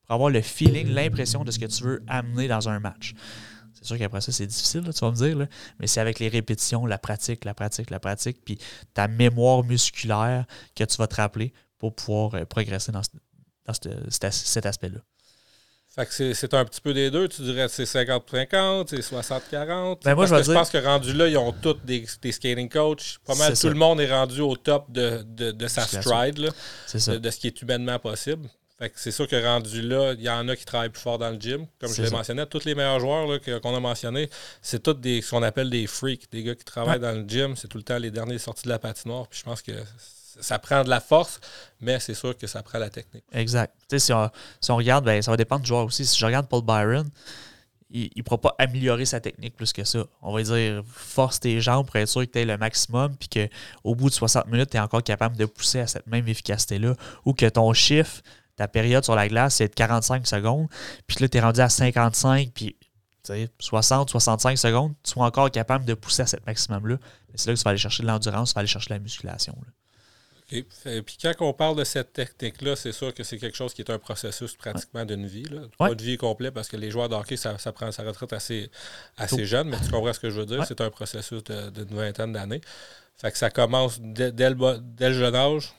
pour avoir le feeling, l'impression de ce que tu veux amener dans un match. C'est sûr qu'après ça, c'est difficile, tu vas me dire, mais c'est avec les répétitions, la pratique, la pratique, la pratique, puis ta mémoire musculaire que tu vas te rappeler pour pouvoir euh, progresser dans, cet aspect-là. Fait que c'est un petit peu des deux. Tu dirais que c'est 50-50, c'est 60-40. Ben moi, je, je pense que rendu là, ils ont tous des, skating coachs. Pas mal tout le monde est rendu au top de, sa stride, de, ce qui est humainement possible. Fait que c'est sûr que rendu là, il y en a qui travaillent plus fort dans le gym. Comme je l'ai mentionné, tous les meilleurs joueurs qu'on a mentionnés, c'est tous des, ce qu'on appelle des freaks, des gars qui travaillent dans le gym. C'est tout le temps les derniers sortis de la patinoire. Puis je pense que ça prend de la force, mais c'est sûr que ça prend la technique. Exact. Si on, si on, regarde, ben, ça va dépendre du joueur aussi. Si je regarde Paul Byron, il ne pourra pas améliorer sa technique plus que ça. On va dire, force tes jambes pour être sûr que tu aies le maximum, puis qu'au bout de 60 minutes, tu es encore capable de pousser à cette même efficacité-là, ou que ton chiffre, ta période sur la glace, c'est de 45 secondes, puis là, tu es rendu à 55, puis 60, 65 secondes, tu sois encore capable de pousser à ce maximum-là. C'est là que tu vas aller chercher de l'endurance, tu vas aller chercher de la musculation. Et puis quand on parle de cette technique-là, c'est sûr que c'est quelque chose qui est un processus pratiquement d'une vie. Là. Pas de vie complète parce que les joueurs de hockey, ça, prend sa retraite assez, assez jeune, mais tu comprends ce que je veux dire. C'est un processus d'une vingtaine d'années. Fait que ça commence dès, le, jeune âge.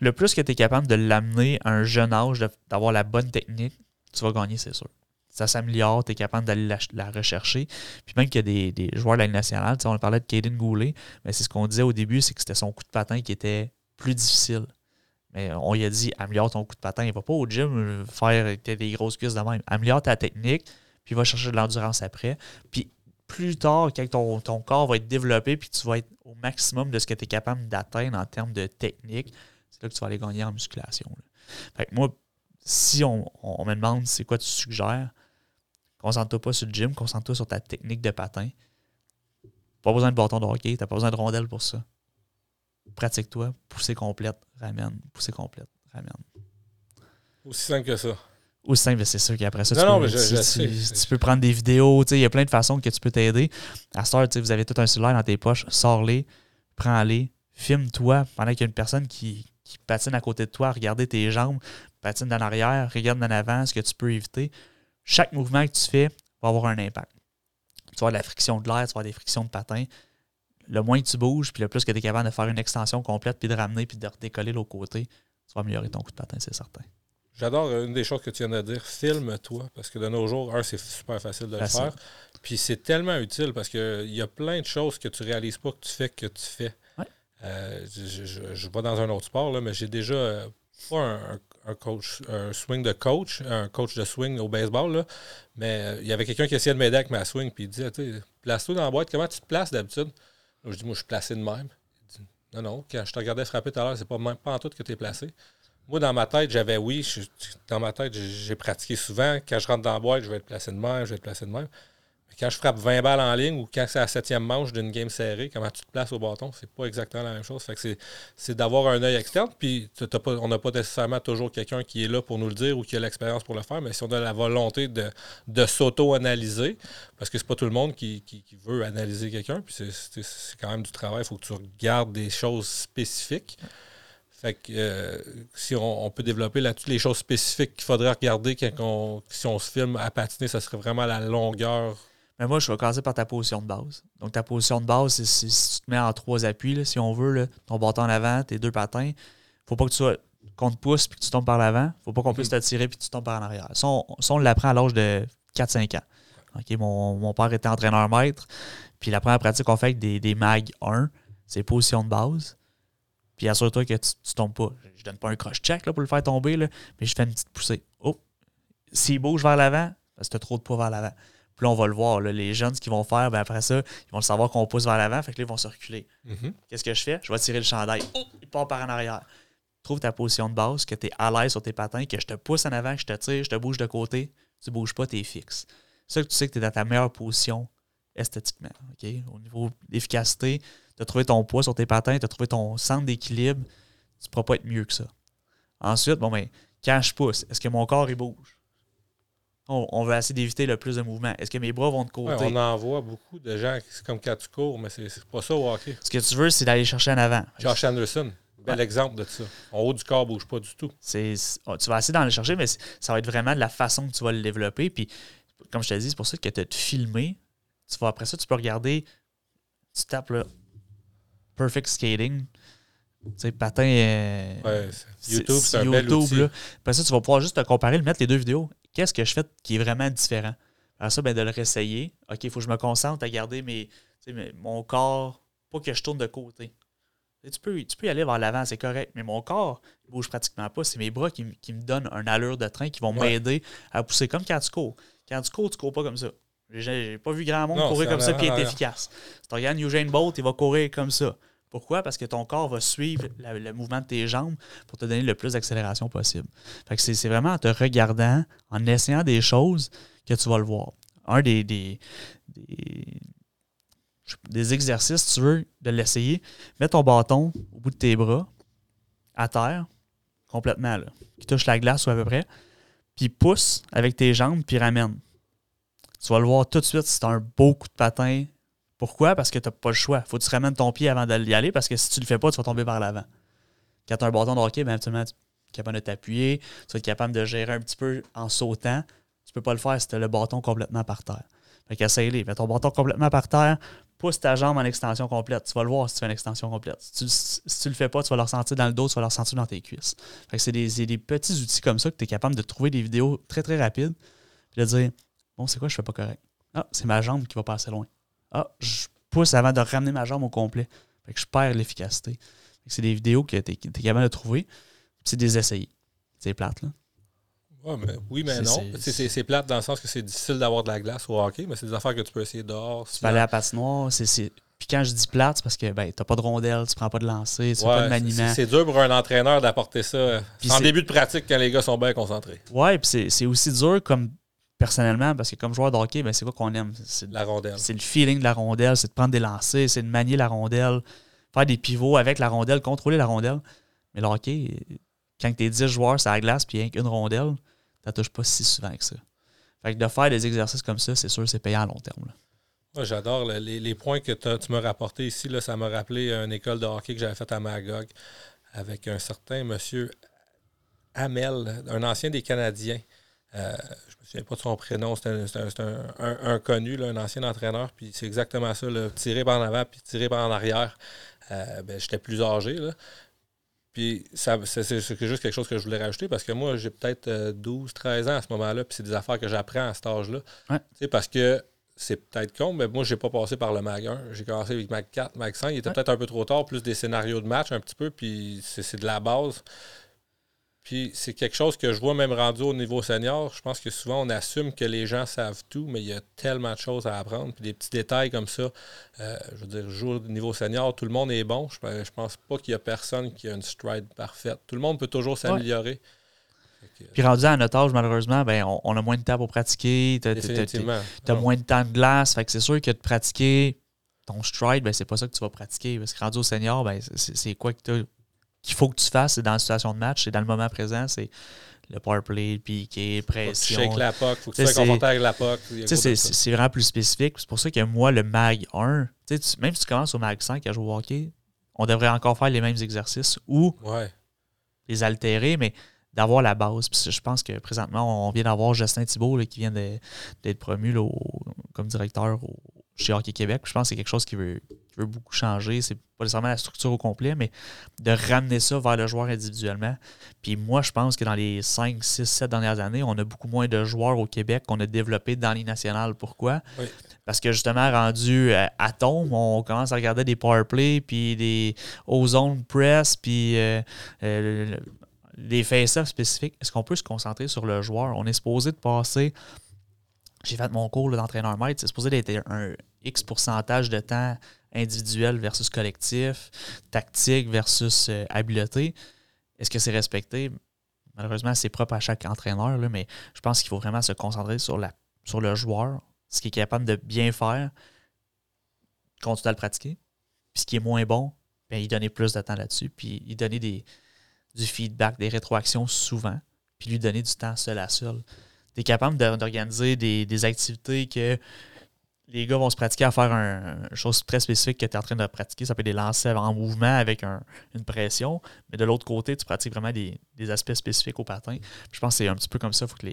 Le plus que tu es capable de l'amener à un jeune âge, d'avoir la bonne technique, tu vas gagner, c'est sûr. Ça s'améliore, tu es capable d'aller la, rechercher. Puis même qu'il y a des, joueurs de la Ligue nationale, on parlait de Caden Goulet, mais c'est ce qu'on disait au début, c'est que c'était son coup de patin qui était plus difficile. Mais on lui a dit améliore ton coup de patin. Il va pas au gym faire des grosses cuisses de même. Améliore ta technique, puis va chercher de l'endurance après. Puis plus tard, quand ton, ton, corps va être développé, puis tu vas être au maximum de ce que tu es capable d'atteindre en termes de technique, c'est là que tu vas aller gagner en musculation. Fait que moi, si on, me demande c'est quoi tu suggères, concentre-toi pas sur le gym, concentre-toi sur ta technique de patin. Pas besoin de bâton de hockey, t'as pas besoin de rondelle pour ça pratique-toi, poussée complète, ramène, poussée complète, ramène. Aussi simple que ça. Aussi simple, c'est sûr qu'après ça, tu, peux, tu, peux prendre des vidéos, il y a plein de façons que tu peux t'aider. À ce temps, vous avez tout un cellulaire dans tes poches, sors-les, prends-les, filme-toi pendant qu'il y a une personne qui, patine à côté de toi, regarder tes jambes, patine dans l'arrière, regarde en avant, ce que tu peux éviter. Chaque mouvement que tu fais va avoir un impact. Tu vas avoir de la friction de l'air, tu vas avoir des frictions de patin le moins que tu bouges, puis le plus que tu es capable de faire une extension complète, puis de ramener, puis de redécoller l'autre côté, tu vas améliorer ton coup de patin, c'est certain. J'adore euh, une des choses que tu viens de dire, filme-toi, parce que de nos jours, un, c'est super facile de le faire. Puis c'est tellement utile parce qu'il y a plein de choses que tu réalises pas que tu fais que tu fais. Euh, je ne vais dans un autre sport, là, mais j'ai déjà euh, pas un, coach, un swing de coach, un coach de swing au baseball, là, mais il y avait quelqu'un qui essayait de m'aider avec ma swing, puis il disait, place-toi dans la boîte, comment tu te places d'habitude? Je dis, moi, je suis placé de même. Non, non, quand je te regardais frapper tout à l'heure, c'est pas, même, pas en tout que tu es placé. Moi, dans ma tête, j'avais oui. dans ma tête, j'ai pratiqué souvent. Quand je rentre dans la boîte, je vais être placé de même, je vais être placé de même. Quand je frappe 20 balles en ligne ou quand c'est la septième manche d'une game serrée, comment tu te places au bâton, c'est pas exactement la même chose. Fait que c'est d'avoir un œil externe. Puis on n'a pas nécessairement toujours quelqu'un qui est là pour nous le dire ou qui a l'expérience pour le faire, mais si on a la volonté de, de s'auto-analyser, parce que c'est pas tout le monde qui, qui, veut analyser quelqu'un, puis c'est quand même du travail, il faut que tu regardes des choses spécifiques. Fait que euh, si on, peut développer là-dessus les choses spécifiques qu'il faudrait regarder si on se filme à patiner, ça serait vraiment la longueur. Mais moi, je vais commencer par ta position de base. Donc, ta position de base, c'est si, tu te mets en trois appuis, si on veut, ton bâton en avant, tes deux patins, faut pas que tu sois qu'on te pousse puis que tu tombes par l'avant. faut pas qu'on puisse te tirer puis que tu tombes par en arrière. Ça, on, l'apprend à l'âge de 4-5 ans. mon, mon, père était entraîneur maître. Puis la première pratique qu'on fait avec des, des MAG 1, c'est position de base. Puis assure-toi que tu, ne tombes pas. Je donne pas un croche check là, pour le faire tomber, là, mais je fais une petite poussée. Oh! S'il bouge vers l'avant, parce que tu as trop de poids vers l'avant. Puis là, on va le voir. les jeunes, ce qu'ils vont faire, ben après ça, ils vont le savoir qu'on pousse vers l'avant, fait que là, ils vont se reculer. Mm-hmm. Qu'est-ce que je fais? Je vais tirer le chandail. Oh! Il part par en arrière. Trouve ta position de base, que tu es à l'aise sur tes patins, que je te pousse en avant, que je te tire, je te bouge de côté. Tu bouges pas, tu es fixe. C'est ça que tu sais que tu es dans ta meilleure position esthétiquement. Au niveau d'efficacité, tu as trouvé ton poids sur tes patins, tu as trouvé ton centre d'équilibre, tu ne pourras pas être mieux que ça. Ensuite, bon, ben, quand je pousse, est-ce que mon corps il bouge? On, veut essayer d'éviter le plus de mouvement. Est-ce que mes bras vont de côté? on en voit beaucoup de gens, c'est comme quand tu cours, mais c'est pas ça au hockey. Ce que tu veux, c'est d'aller chercher en avant. Josh Anderson, bel exemple de ça. En haut du corps ne bouge pas du tout. Oh, tu vas essayer d'aller chercher, mais ça va être vraiment de la façon que tu vas le développer. Puis, comme je te dis, c'est pour ça que tu as te filmé. Tu vas, après ça, tu peux regarder, tu tapes là, Perfect Skating. Tu sais, patin. Euh, ouais, YouTube, c'est un bel outil. Après ça, tu vas pouvoir juste te comparer, le mettre les deux vidéos. Qu'est-ce que je fais qui est vraiment différent? Après ça, ben, de le réessayer. OK, il faut que je me concentre à garder mes, mon corps, pas que je tourne de côté. tu, peux, tu peux y aller vers l'avant, c'est correct, mais mon corps ne bouge pratiquement pas. C'est mes bras qui, me donnent une allure de train qui vont m'aider à pousser comme quand tu cours. Quand tu cours, tu cours pas comme ça. J'ai pas vu grand monde courir comme ça et être efficace. Si tu regardes Eugene Bolt, il va courir comme ça. Pourquoi? Parce que ton corps va suivre le mouvement de tes jambes pour te donner le plus d'accélération possible. Fait que c'est vraiment en te regardant, en essayant des choses que tu vas le voir. Un des, des, exercices, si tu veux, de l'essayer, mets ton bâton au bout de tes bras, à terre, complètement, là, qui touche la glace ou à peu près, puis pousse avec tes jambes, puis ramène. Tu vas le voir tout de suite as un beau coup de patin pourquoi? Parce que tu n'as pas le choix. faut que tu ramènes ton pied avant d'y aller parce que si tu ne le fais pas, tu vas tomber par l'avant. Quand tu as un bâton de hockey, bien, tu es capable de t'appuyer, tu vas être capable de gérer un petit peu en sautant. Tu peux pas le faire si tu as le bâton complètement par terre. Fait qu'essaye-les. Mets ton bâton complètement par terre, pousse ta jambe en extension complète. Tu vas le voir si tu fais une extension complète. Si tu, si tu le fais pas, tu vas le ressentir dans le dos, tu vas le ressentir dans tes cuisses. Fait que c'est des, petits outils comme ça que tu es capable de trouver des vidéos très très rapides. Puis de dire Bon, c'est quoi, je fais pas correct. Ah, c'est ma jambe qui va passer loin ah, je pousse avant de ramener ma jambe au complet. Fait que je perds l'efficacité. C'est des vidéos que tu es, capable de trouver. C'est des essais. C'est plate, là. mais, oui, mais non. C'est plate dans le sens que c'est difficile d'avoir de la glace au hockey, mais c'est des affaires que tu peux essayer dehors. Tu peux aller à la patinoire. Puis quand je dis plate, c'est parce que ben, tu n'as pas de rondelle, tu prends pas de lancer, tu n'as pas de maniement. C'est dur pour un entraîneur d'apporter ça en début de pratique quand les gars sont bien concentrés. Ouais, puis c'est aussi dur comme personnellement, parce que comme joueur de hockey, ben, c'est quoi qu'on aime? C'est la rondelle. C'est le feeling de la rondelle, c'est de prendre des lancers, c'est de manier la rondelle, faire des pivots avec la rondelle, contrôler la rondelle. Mais le hockey, quand tu es 10 joueurs sur la glace puis il n'y a qu'une rondelle, tu touches pas si souvent que ça. Fait que de faire des exercices comme ça, c'est sûr c'est payant à long terme. Moi, j'adore les, points que tu m'as rapportés ici. Là, ça m'a rappelé une école de hockey que j'avais faite à Magog avec un certain monsieur Hamel, un ancien des Canadiens. Euh, je me souviens pas de son prénom, c'est un, connu, un ancien entraîneur, puis c'est exactement ça, tirer par en avant puis tirer par en arrière. Euh, ben, J'étais plus âgé. Là. Puis c'est juste quelque chose que je voulais rajouter parce que moi, j'ai peut-être 12, euh, 13 ans à ce moment-là, puis c'est des affaires que j'apprends à cet âge-là. Parce que c'est peut-être con, mais moi, j'ai pas passé par le MAG 1. J'ai commencé avec MAG 4, MAG 5. Il était peut-être un peu trop tard, plus des scénarios de match un petit peu, puis c'est de la base. Puis c'est quelque chose que je vois même rendu au niveau senior. Je pense que souvent on assume que les gens savent tout, mais il y a tellement de choses à apprendre. Puis des petits détails comme ça, euh, je veux dire, jour au niveau senior, tout le monde est bon. Je, je pense pas qu'il y a personne qui a une stride parfaite. Tout le monde peut toujours s'améliorer. Puis rendu à notre âge, malheureusement, ben, on, a moins de temps pour pratiquer. Tu as, moins de temps de glace. Fait que c'est sûr que de pratiquer ton stride, ben, c'est pas ça que tu vas pratiquer. Parce que rendu au senior, ben, c'est quoi qu'il faut que tu fasses? C'est dans la situation de match, c'est dans le moment présent, c'est le power play, le piqué, pression. Shake la puck, faut que tu sois confortable avec la puck. C'est vraiment plus spécifique. C'est pour ça que moi, le MAG 1, même si tu commences au MAG 5 à jouer au hockey, on devrait encore faire les mêmes exercices ou les altérer, mais d'avoir la base. Puis je pense que présentement, on vient d'avoir Justin Thibault qui vient d'être promu comme directeur au, chez Hockey Québec. je pense que c'est quelque chose qui veut, veut beaucoup changer. C'est pas nécessairement la structure au complet, mais de ramener ça vers le joueur individuellement. Puis moi, je pense que dans les 5, 6, 7 dernières années, on a beaucoup moins de joueurs au Québec qu'on a développés dans les nationales. Pourquoi? Parce que justement, rendu euh, à tombe, on commence à regarder des power play, puis des ozone press, puis euh, euh, des face-offs spécifiques. Est-ce qu'on peut se concentrer sur le joueur? On est supposé de passer j'ai fait mon cours d'entraîneur maître, c'est supposé d'être un X pourcentage de temps individuel versus collectif, tactique versus euh, habileté. Est-ce que c'est respecté? Malheureusement, c'est propre à chaque entraîneur, là, mais je pense qu'il faut vraiment se concentrer sur, la, sur le joueur, ce qui est capable de bien faire, continuer à le pratiquer. Puis ce qui est moins bon, bien, il donner plus de temps là-dessus, puis il donner des, du feedback, des rétroactions souvent, puis lui donner du temps seul à seul. Tu es capable d'organiser des, des activités que les gars vont se pratiquer à faire une chose très spécifique que tu es en train de pratiquer. Ça peut être des lancers en mouvement avec une pression. Mais de l'autre côté, tu pratiques vraiment des, aspects spécifiques au patin. je pense que c'est un petit peu comme ça. Il faut que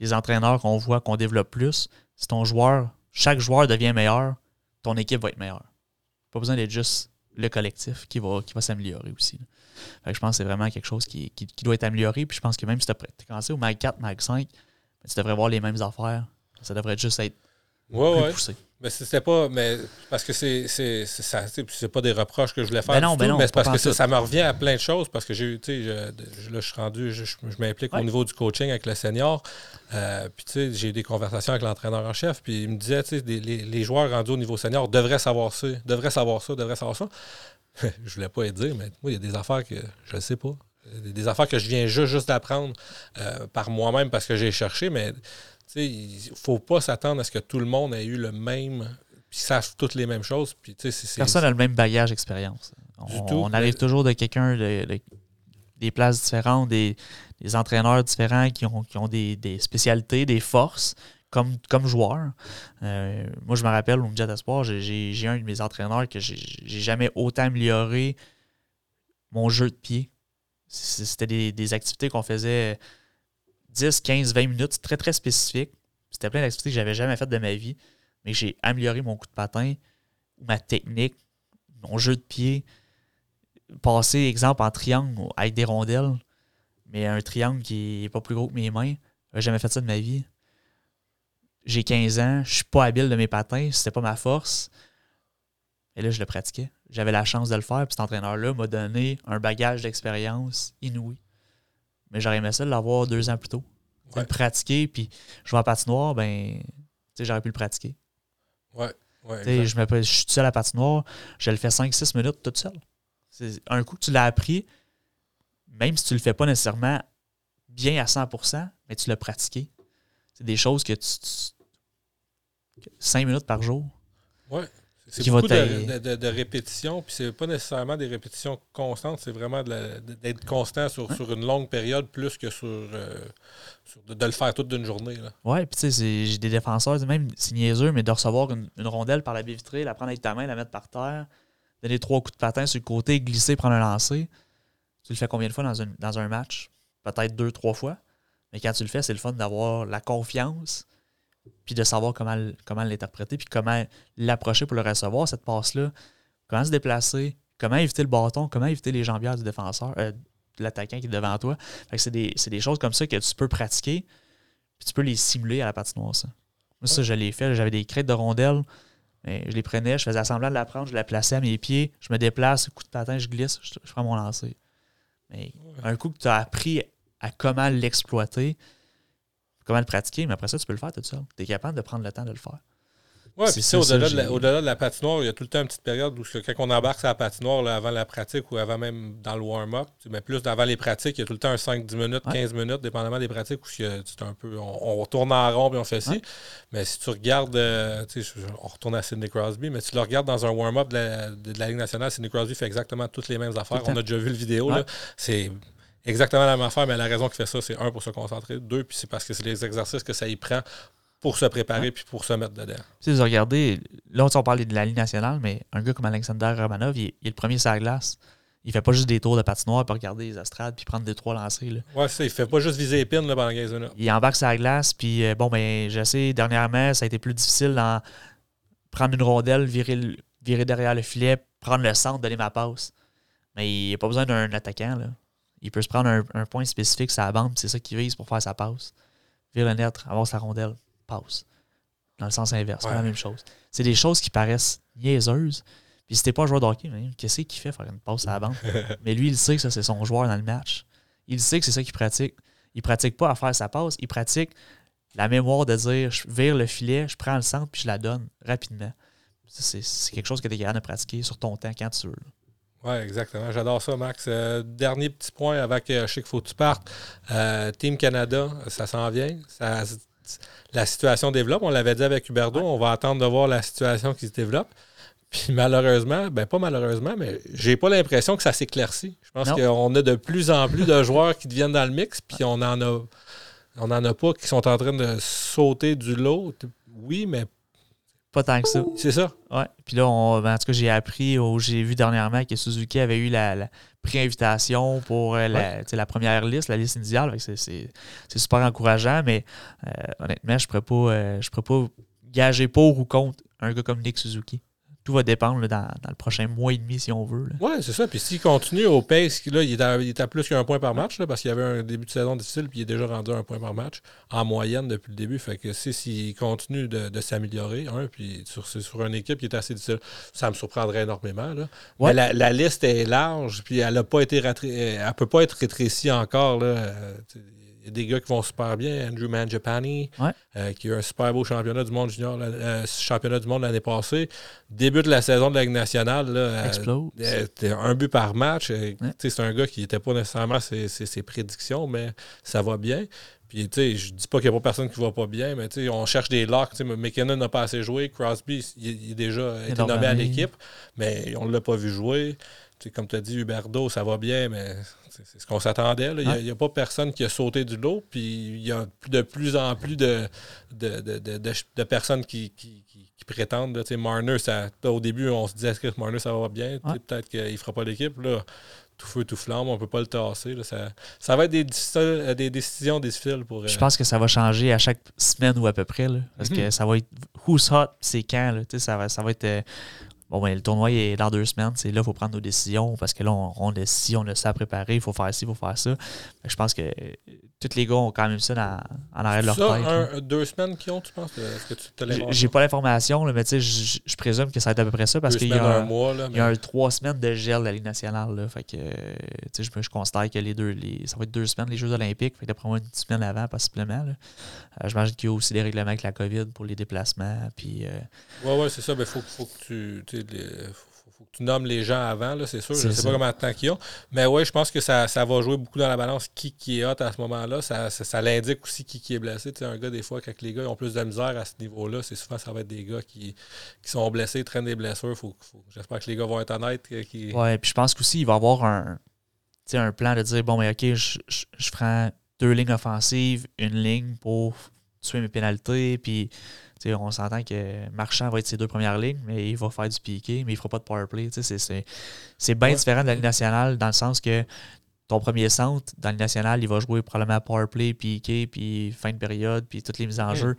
les, entraîneurs qu'on voit, qu'on développe plus, si ton joueur, chaque joueur devient meilleur, ton équipe va être meilleure. Pas besoin d'être juste le collectif qui va, qui va s'améliorer aussi. je pense que c'est vraiment quelque chose qui, doit être amélioré. Puis je pense que même si tu as commencé au Mag 4, Mag 5, ben, tu devrais voir les mêmes affaires. Ça devrait juste être Ouais, ouais. Mais c'était pas. Mais parce que c'est c'est pas des reproches que je voulais faire. Ben non, ben non, mais c'est parce que ça, me revient à plein de choses. Parce que j'ai tu sais, là, je suis rendu, je, m'implique au niveau du coaching avec le senior. Euh, puis tu sais, j'ai eu des conversations avec l'entraîneur en chef. Puis il me disait, tu sais, les, les, joueurs rendus au niveau senior devraient savoir ça, devraient savoir ça, devraient savoir ça. [laughs] je voulais pas dire, mais moi, il y a des affaires que je ne sais pas. Des affaires que je viens juste, juste d'apprendre euh, par moi-même parce que j'ai cherché, mais il ne faut pas s'attendre à ce que tout le monde ait eu le même, puis sache toutes les mêmes choses. Puis, Personne n'a le même bagage d'expérience. On, on, arrive toujours de quelqu'un des places différentes, des, entraîneurs différents qui ont, qui ont des, spécialités, des forces. Comme, comme joueur. Euh, moi, je me rappelle au Jet Espoir, j'ai un de mes entraîneurs que j'ai jamais autant amélioré mon jeu de pied. C'était des, des, activités qu'on faisait 10, 15, 20 minutes, très, très spécifique. C'était plein d'activités que j'avais jamais faites de ma vie, mais j'ai amélioré mon coup de patin, ma technique, mon jeu de pied. Passer, exemple, en triangle avec des rondelles, mais un triangle qui n'est pas plus gros que mes mains. J'ai jamais fait ça de ma vie. J'ai 15 ans, je suis pas habile de mes patins, c'était pas ma force. Et là, je le pratiquais. J'avais la chance de le faire, puis cet entraîneur-là m'a donné un bagage d'expérience inouï. Mais j'aurais aimé ça de l'avoir deux ans plus tôt. Le pratiquer, puis jouer en patinoire, ben, j'aurais pu le pratiquer. Ouais. ouais je, me, je suis seul à la patinoire, je le fais 5-6 minutes tout seul. Un coup que tu l'as appris, même si tu le fais pas nécessairement bien à 100%, mais tu l'as pratiqué. C'est des choses que tu, 5 minutes par jour. Ouais. C'est beaucoup de, de, de, répétitions, puis c'est pas nécessairement des répétitions constantes, c'est vraiment d'être constant sur, sur, une longue période plus que sur, euh, de, le faire toute d'une journée. Oui, puis tu sais, j'ai des défenseurs, même c'est niaiseux, mais de recevoir une, rondelle par la baie vitrée, la prendre avec ta main, la mettre par terre, donner trois coups de patin sur le côté, glisser, prendre un lancer. Tu le fais combien de fois dans, dans un match? Peut-être deux, trois fois. Mais quand tu le fais, c'est le fun d'avoir la confiance puis de savoir comment, comment l'interpréter, puis comment l'approcher pour le recevoir, cette passe-là. Comment se déplacer, comment éviter le bâton, comment éviter les jambières du défenseur, euh, de l'attaquant qui est devant toi. c'est des, des, choses comme ça que tu peux pratiquer, puis tu peux les simuler à la patinoire, ça. Moi, ça, je l'ai fait. J'avais des crêtes de rondelles. Mais je les prenais, je faisais semblant de la prendre, je la plaçais à mes pieds, je me déplace, coup de patin, je glisse, je, prends mon lancer. Mais un coup que tu as appris à comment l'exploiter, comment le pratiquer, mais après ça, tu peux le faire tout seul. Tu es capable de prendre le temps de le faire. Oui, puis ça, au-delà, de la, j'ai- au-delà de la patinoire, il y a tout le temps une petite période où quand on embarque sur la patinoire, là, avant la pratique ou avant même dans le warm-up, tu mais plus avant les pratiques, il y a tout le temps un 5-10 minutes, Ouais. 15 minutes, dépendamment des pratiques, où c'est un peu, on, on tourne en rond et on fait ci. Ouais. Mais si tu regardes, euh, tu on retourne à Sidney Crosby, mais tu le regardes dans un warm-up de la, de, de la Ligue nationale, Sidney Crosby fait exactement toutes les mêmes affaires. On a déjà vu le vidéo. Ouais. C'est exactement la même affaire, mais la raison qu'il fait ça, c'est un, pour se concentrer. Deux, puis c'est parce que c'est les exercices que ça y prend pour se préparer puis pour se mettre dedans. Sais, vous regardez, là, on parlait de la Ligue nationale, mais un gars comme Alexander Romanov, il, est- il est le premier sur la glace. Il fait pas juste des tours de patinoire pour regarder les estrades puis prendre des trois lancers. Là. Ouais, c'est ça. Il fait pas juste viser les pins là, pendant 15 minutes. Il embarque sur la glace, puis euh, bon, ben, je sais, dernièrement, ça a été plus difficile d'en prendre une rondelle, virer, le- virer derrière le filet, prendre le centre, donner ma passe. Mais il n'y a pas besoin d'un attaquant. Là. Il peut se prendre un, un point spécifique sur la bande, puis c'est ça qu'il vise pour faire sa passe. Vire le net, avoir sa rondelle, passe. Dans le sens inverse, c'est Ouais. la même chose. C'est des choses qui paraissent niaiseuses. Puis si t'es pas un joueur de hockey, qu'est-ce qu'il fait faire une passe à la bande? [laughs] mais lui, il sait que ça, c'est son joueur dans le match. Il sait que c'est ça qu'il pratique. Il pratique pas à faire sa passe, il pratique la mémoire de dire je vire le filet, je prends le centre puis je la donne rapidement. C'est c'est quelque chose que tu es capable de pratiquer sur ton temps quand tu veux. là. Oui, exactement. J'adore ça, Max. Euh, dernier petit point avant que je sais qu'il faut que tu partes. Euh, Team Canada, ça s'en vient. Ça- la situation développe. On l'avait dit avec Huberdo. On va attendre de voir la situation qui se développe. Puis malheureusement, ben pas malheureusement, mais j'ai pas l'impression que ça s'éclaircit. Je pense qu'on a de plus en plus de joueurs qui deviennent dans le mix, puis on en a on en a pas qui sont en train de sauter du lot. Oui, mais Pas tant que ça. c'est ça? Ouais. Puis là, on- ben, en tout cas, j'ai appris, ou j'ai vu dernièrement que Suzuki avait eu la, la pré-invitation pour euh, la, la première liste, la liste initiale. C'est super encourageant, mais euh, honnêtement, je ne pourrais, pas, euh, je pourrais pas gager pour ou contre un gars comme Nick Suzuki. Tout va dépendre là, dans, dans le prochain mois et demi, si on veut. Oui, c'est ça. Puis s'il continue au pace, là, il est à, il est à plus qu'un point par match, là, parce qu'il y avait un début de saison difficile, puis il est déjà rendu à un point par match en moyenne depuis le début. Fait que si- s'il continue de, de s'améliorer, un, puis sur, c'est sur une équipe qui est assez difficile, ça me surprendrait énormément. Là. Ouais. Mais la, la liste est large, puis elle a pas été elle peut pas être rétrécie encore. Là. Des gars qui vont super bien. Andrew Mangiapane, Ouais. euh, qui a eu un super beau championnat du monde junior, euh, championnat du monde l'année passée. Début de la saison de la Ligue nationale. Là, euh, Explose. euh, c'était un but par match. Ouais. C'est un gars qui n'était pas nécessairement ses, ses- ses prédictions, mais ça va bien. Puis, tu sais, je dis pas qu'il n'y a pas personne qui va pas bien, mais tu sais, on cherche des locks. Tu sais, McKinnon n'a pas assez joué. Crosby, il, il est déjà été nommé à l'équipe, mais on ne l'a pas vu jouer. Comme tu as dit, Huberdo, ça va bien, mais c'est ce qu'on s'attendait. Il n'y a, pas personne qui a sauté du lot. Puis il y a de plus en plus de, de, de, de- personnes qui, qui, qui- qui prétendent. là. Marner, ça, au début, on se disait que Marner, ça va bien? Peut-être qu'il ne fera pas l'équipe. Là, tout feu, tout flamme, on ne peut pas le tasser. là. Ça, ça va être des, difficiles- des décisions difficiles pour. Je euh, pense que ça va changer à chaque semaine ou à peu près. là, parce Mhm. que ça va être who's hot, c'est quand. Là, ça, va, ça va être. euh, bon, ben, le tournoi est dans deux semaines. C'est là il faut prendre nos décisions parce que là, on, on ci, on a ça à préparer. Il faut faire ci, il faut faire ça. Je pense que euh, tous les gars ont quand même ça dans, en arrière de leur ça, tête. un- deux semaines qui ont, tu penses? Est-ce que tu te J'ai- pas l'information, mais tu sais, je présume que ça va être à peu près ça parce qu'il y a un mois. Là, il y a mais- un trois semaines de gel de la Ligue nationale. Là, fait que, euh, je, je considère que les deux, les, ça va être deux semaines, les Jeux olympiques. Fait d'après moi, une semaine avant, possiblement. Euh, J'imagine qu'il y a aussi des règlements avec la COVID pour les déplacements. Puis, euh, Oui, ouais, c'est ça. Il faut, faut que tu. les- faut, faut que tu nommes les gens avant, là, c'est sûr. Je ne sais ça. pas combien de temps qu'ils ont. Mais oui, je pense que ça, ça va jouer beaucoup dans la balance qui, qui est hot à ce moment-là. Ça, ça, ça l'indique aussi qui, qui est blessé. Tu sais, un gars, des fois, quand les gars ont plus de misère à ce niveau-là, c'est souvent ça va être des gars qui, qui sont blessés, traînent des blessures. Faut, faut- J'espère que les gars vont être honnêtes. Qui... ouais, puis je pense qu'aussi, il va y avoir un, un plan de dire bon, mais OK, je, je, je prends deux lignes offensives, une ligne pour tuer mes pénalités. Puis, tu sais, on s'entend que Marchand va être ses deux premières lignes, mais il va faire du piqué, mais il fera pas de power play. C'est- c'est- C'est bien Ouais. différent de la Ligue nationale dans le sens que ton premier centre, dans la Ligue nationale, il va jouer probablement power play, piqué, puis fin de période, puis toutes les mises en jeu.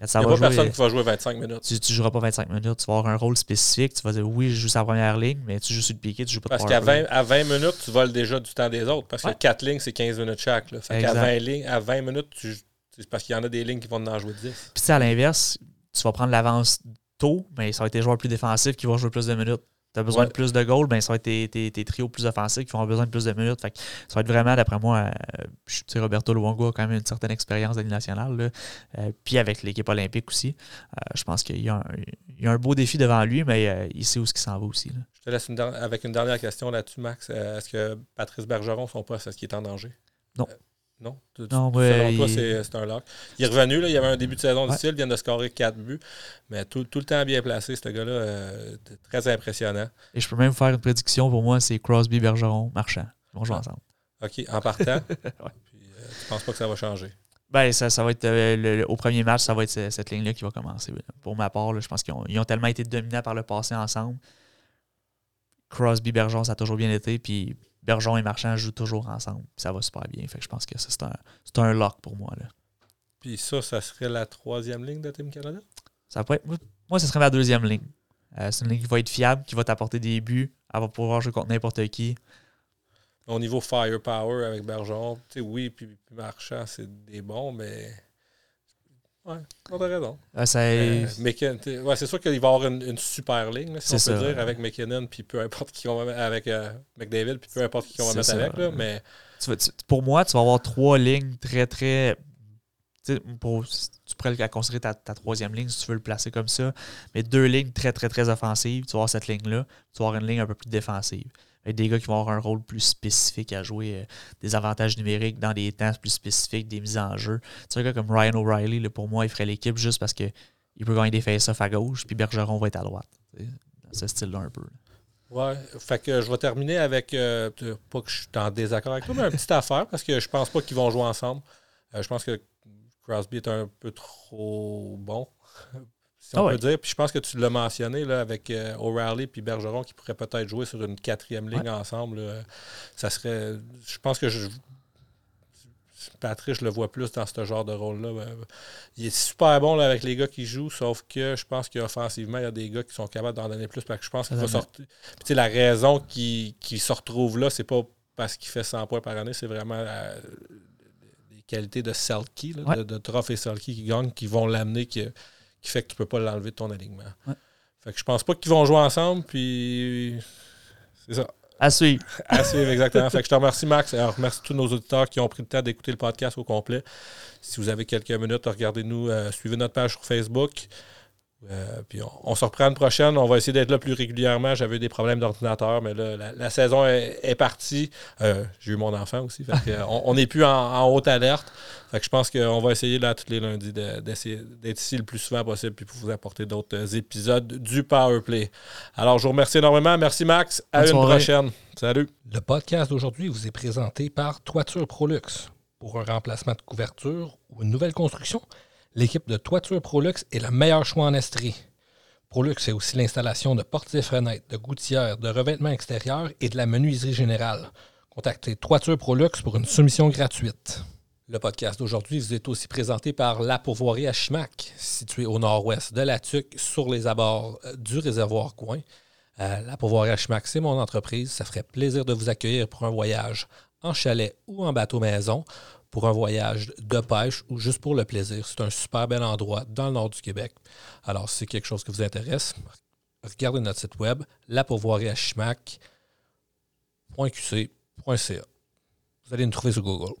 Quand ça Il n'y va a pas jouer, personne qui va jouer 25 minutes. tu ne joueras pas 25 minutes, tu vas avoir un rôle spécifique, tu vas dire oui, je joue sa première ligne, mais tu joues sur le piqué, tu joues pas de Parce qu'à play. 20, à 20 minutes, tu voles déjà du temps des autres. Parce Ouais. que 4 lignes, c'est 15 minutes chaque. Fait qu'à Exact. 20, lignes, à 20 minutes, tu, c'est parce qu'il y en a des lignes qui vont en jouer 10. Puis à l'inverse, tu vas prendre l'avance tôt, mais ça va être les joueurs plus défensifs qui vont jouer plus de minutes. tu as besoin Ouais. de plus de goals, ben, ça va être tes, tes, tes trios plus offensifs qui vont avoir besoin de plus de minutes. Fait que ça va être vraiment, d'après moi, euh, je tu sais, Roberto Luongo a quand même une certaine expérience de nationale. là. Euh, puis avec l'équipe olympique aussi. Euh, je pense qu'il y, a un- il y a un beau défi devant lui, mais euh, il sait où ce qu'il s'en va aussi. là. Je te laisse une avec une dernière question là-dessus, Max. Est-ce que Patrice Bergeron, son poste, est-ce qu'il est en danger? Non. Non? Tu- tu- Non, ouais, selon toi, il- c'est un lock. Il est revenu, là, il y avait un début de saison Ouais. difficile, il vient de scorer 4 buts, mais tout, tout le temps bien placé, ce gars-là, euh, très impressionnant. Et je peux même faire une prédiction pour moi, c'est Crosby, Bergeron, Marchand. Ils vont jouer Ah. ensemble. OK, en partant, [laughs] puis, euh, tu penses pas que ça va changer? Ben, ça, ça va être euh, le- au premier match, ça va être ce- cette ligne-là qui va commencer. Pour ma part, là, je pense qu'ils ont, ils ont tellement été dominants par le passé ensemble. Crosby, Bergeron, ça a toujours bien été. Puis Bergeron et Marchand jouent toujours ensemble. Ça va super bien. Fait que je pense que ça, c'est un, c'est un lock pour moi. Là. Puis ça, ça serait la troisième ligne de Team Canada? Ça pourrait être- moi, ce serait ma deuxième ligne. Euh, c'est une ligne qui va être fiable, qui va t'apporter des buts. Elle va pouvoir jouer contre n'importe qui. Au niveau firepower avec Bergeron, tu sais, oui, puis, puis Marchand, c'est des bons, mais. Ouais, on a raison. Ça- Euh, ouais, c'est sûr qu'il va y avoir une, une super ligne, là, si on peut ça. dire, avec McKinnon, puis peu importe qui on va mettre avec euh, McDavid, puis peu importe qui on va mettre ça. avec. Là, mais tu vas- tu- pour moi, tu vas avoir trois lignes très, très. Pour, tu pourrais la considérer ta, ta troisième ligne si tu veux le placer comme ça. Mais deux lignes très, très, très offensives. Tu vas avoir cette ligne-là. Tu vas avoir une ligne un peu plus défensive. Des gars qui vont avoir un rôle plus spécifique à jouer, euh, des avantages numériques dans des temps plus spécifiques, des mises en jeu. Tu un gars comme Ryan O'Reilly, pour moi, il ferait l'équipe juste parce que il peut gagner des face-offs à gauche, puis Bergeron va être à droite. Dans ce style-là, un peu. ouais, fait que je vais terminer avec, euh, pas que je suis en désaccord avec toi, mais une petite affaire, parce que je pense pas qu'ils vont jouer ensemble. Euh, je pense que Crosby est un peu trop bon. Si on Ah ouais. peut dire. Puis je pense que tu l'as mentionné là, avec euh, O'Reilly puis Bergeron qui pourraient peut-être jouer sur une quatrième ligne Ouais. ensemble. là. Ça serait. Je pense que je. Patrick, je le vois plus dans ce genre de rôle-là. Euh, Il est super bon là, avec les gars qui jouent, sauf que je pense qu'offensivement, il y a des gars qui sont capables d'en donner plus. Parce que je pense qu'il va sortir. Puis, tu sais, la raison qu'il se retrouve là, c'est pas parce qu'il fait 100 points par année, c'est vraiment la- les qualités de Selkie, là, Ouais. de, de Trophée Selkie qui gagnent, qui vont l'amener, qui, qui fait que tu peux pas l'enlever de ton alignement. Ouais. Fait que je pense pas qu'ils vont jouer ensemble, puis c'est ça. À suivre. À suivre, exactement. fait que je te remercie, Max. Alors, remercie tous nos auditeurs qui ont pris le temps d'écouter le podcast au complet. Si vous avez quelques minutes, regardez-nous, euh, suivez notre page sur Facebook. Euh, puis on, on se reprend une prochaine. On va essayer d'être là plus régulièrement. J'avais eu des problèmes d'ordinateur, mais là, la, la saison est, est partie. Euh, J'ai eu mon enfant aussi. Fait que, on n'est plus en, en haute alerte. Fait que je pense qu'on va essayer là tous les lundis de- d'être ici le plus souvent possible puis pour vous apporter d'autres euh, épisodes du Powerplay. Alors, je vous remercie énormément. Merci Max. À Bonne une soirée. prochaine. Salut. Le podcast d'aujourd'hui vous est présenté par Toiture Prolux. Pour un remplacement de couverture ou une nouvelle construction, l'équipe de Toiture Prolux est le meilleur choix en Estrie. Prolux c'est aussi l'installation de portes et fenêtres, de gouttières, de revêtements extérieurs et de la menuiserie générale. Contactez Toiture Prolux pour une soumission gratuite. Le podcast d'aujourd'hui vous est aussi présenté par La Pourvoirie à située au nord-ouest de la Tuque, sur les abords euh, du réservoir Coin. Euh, la Pourvoirie à c'est mon entreprise. Ça ferait plaisir de vous accueillir pour un voyage en chalet ou en bateau maison, pour un voyage de pêche ou juste pour le plaisir. C'est un super bel endroit dans le nord du Québec. Alors, si c'est quelque chose qui vous intéresse, regardez notre site web, lapourvoirieachimac.qc.ca. Vous allez nous trouver sur Google.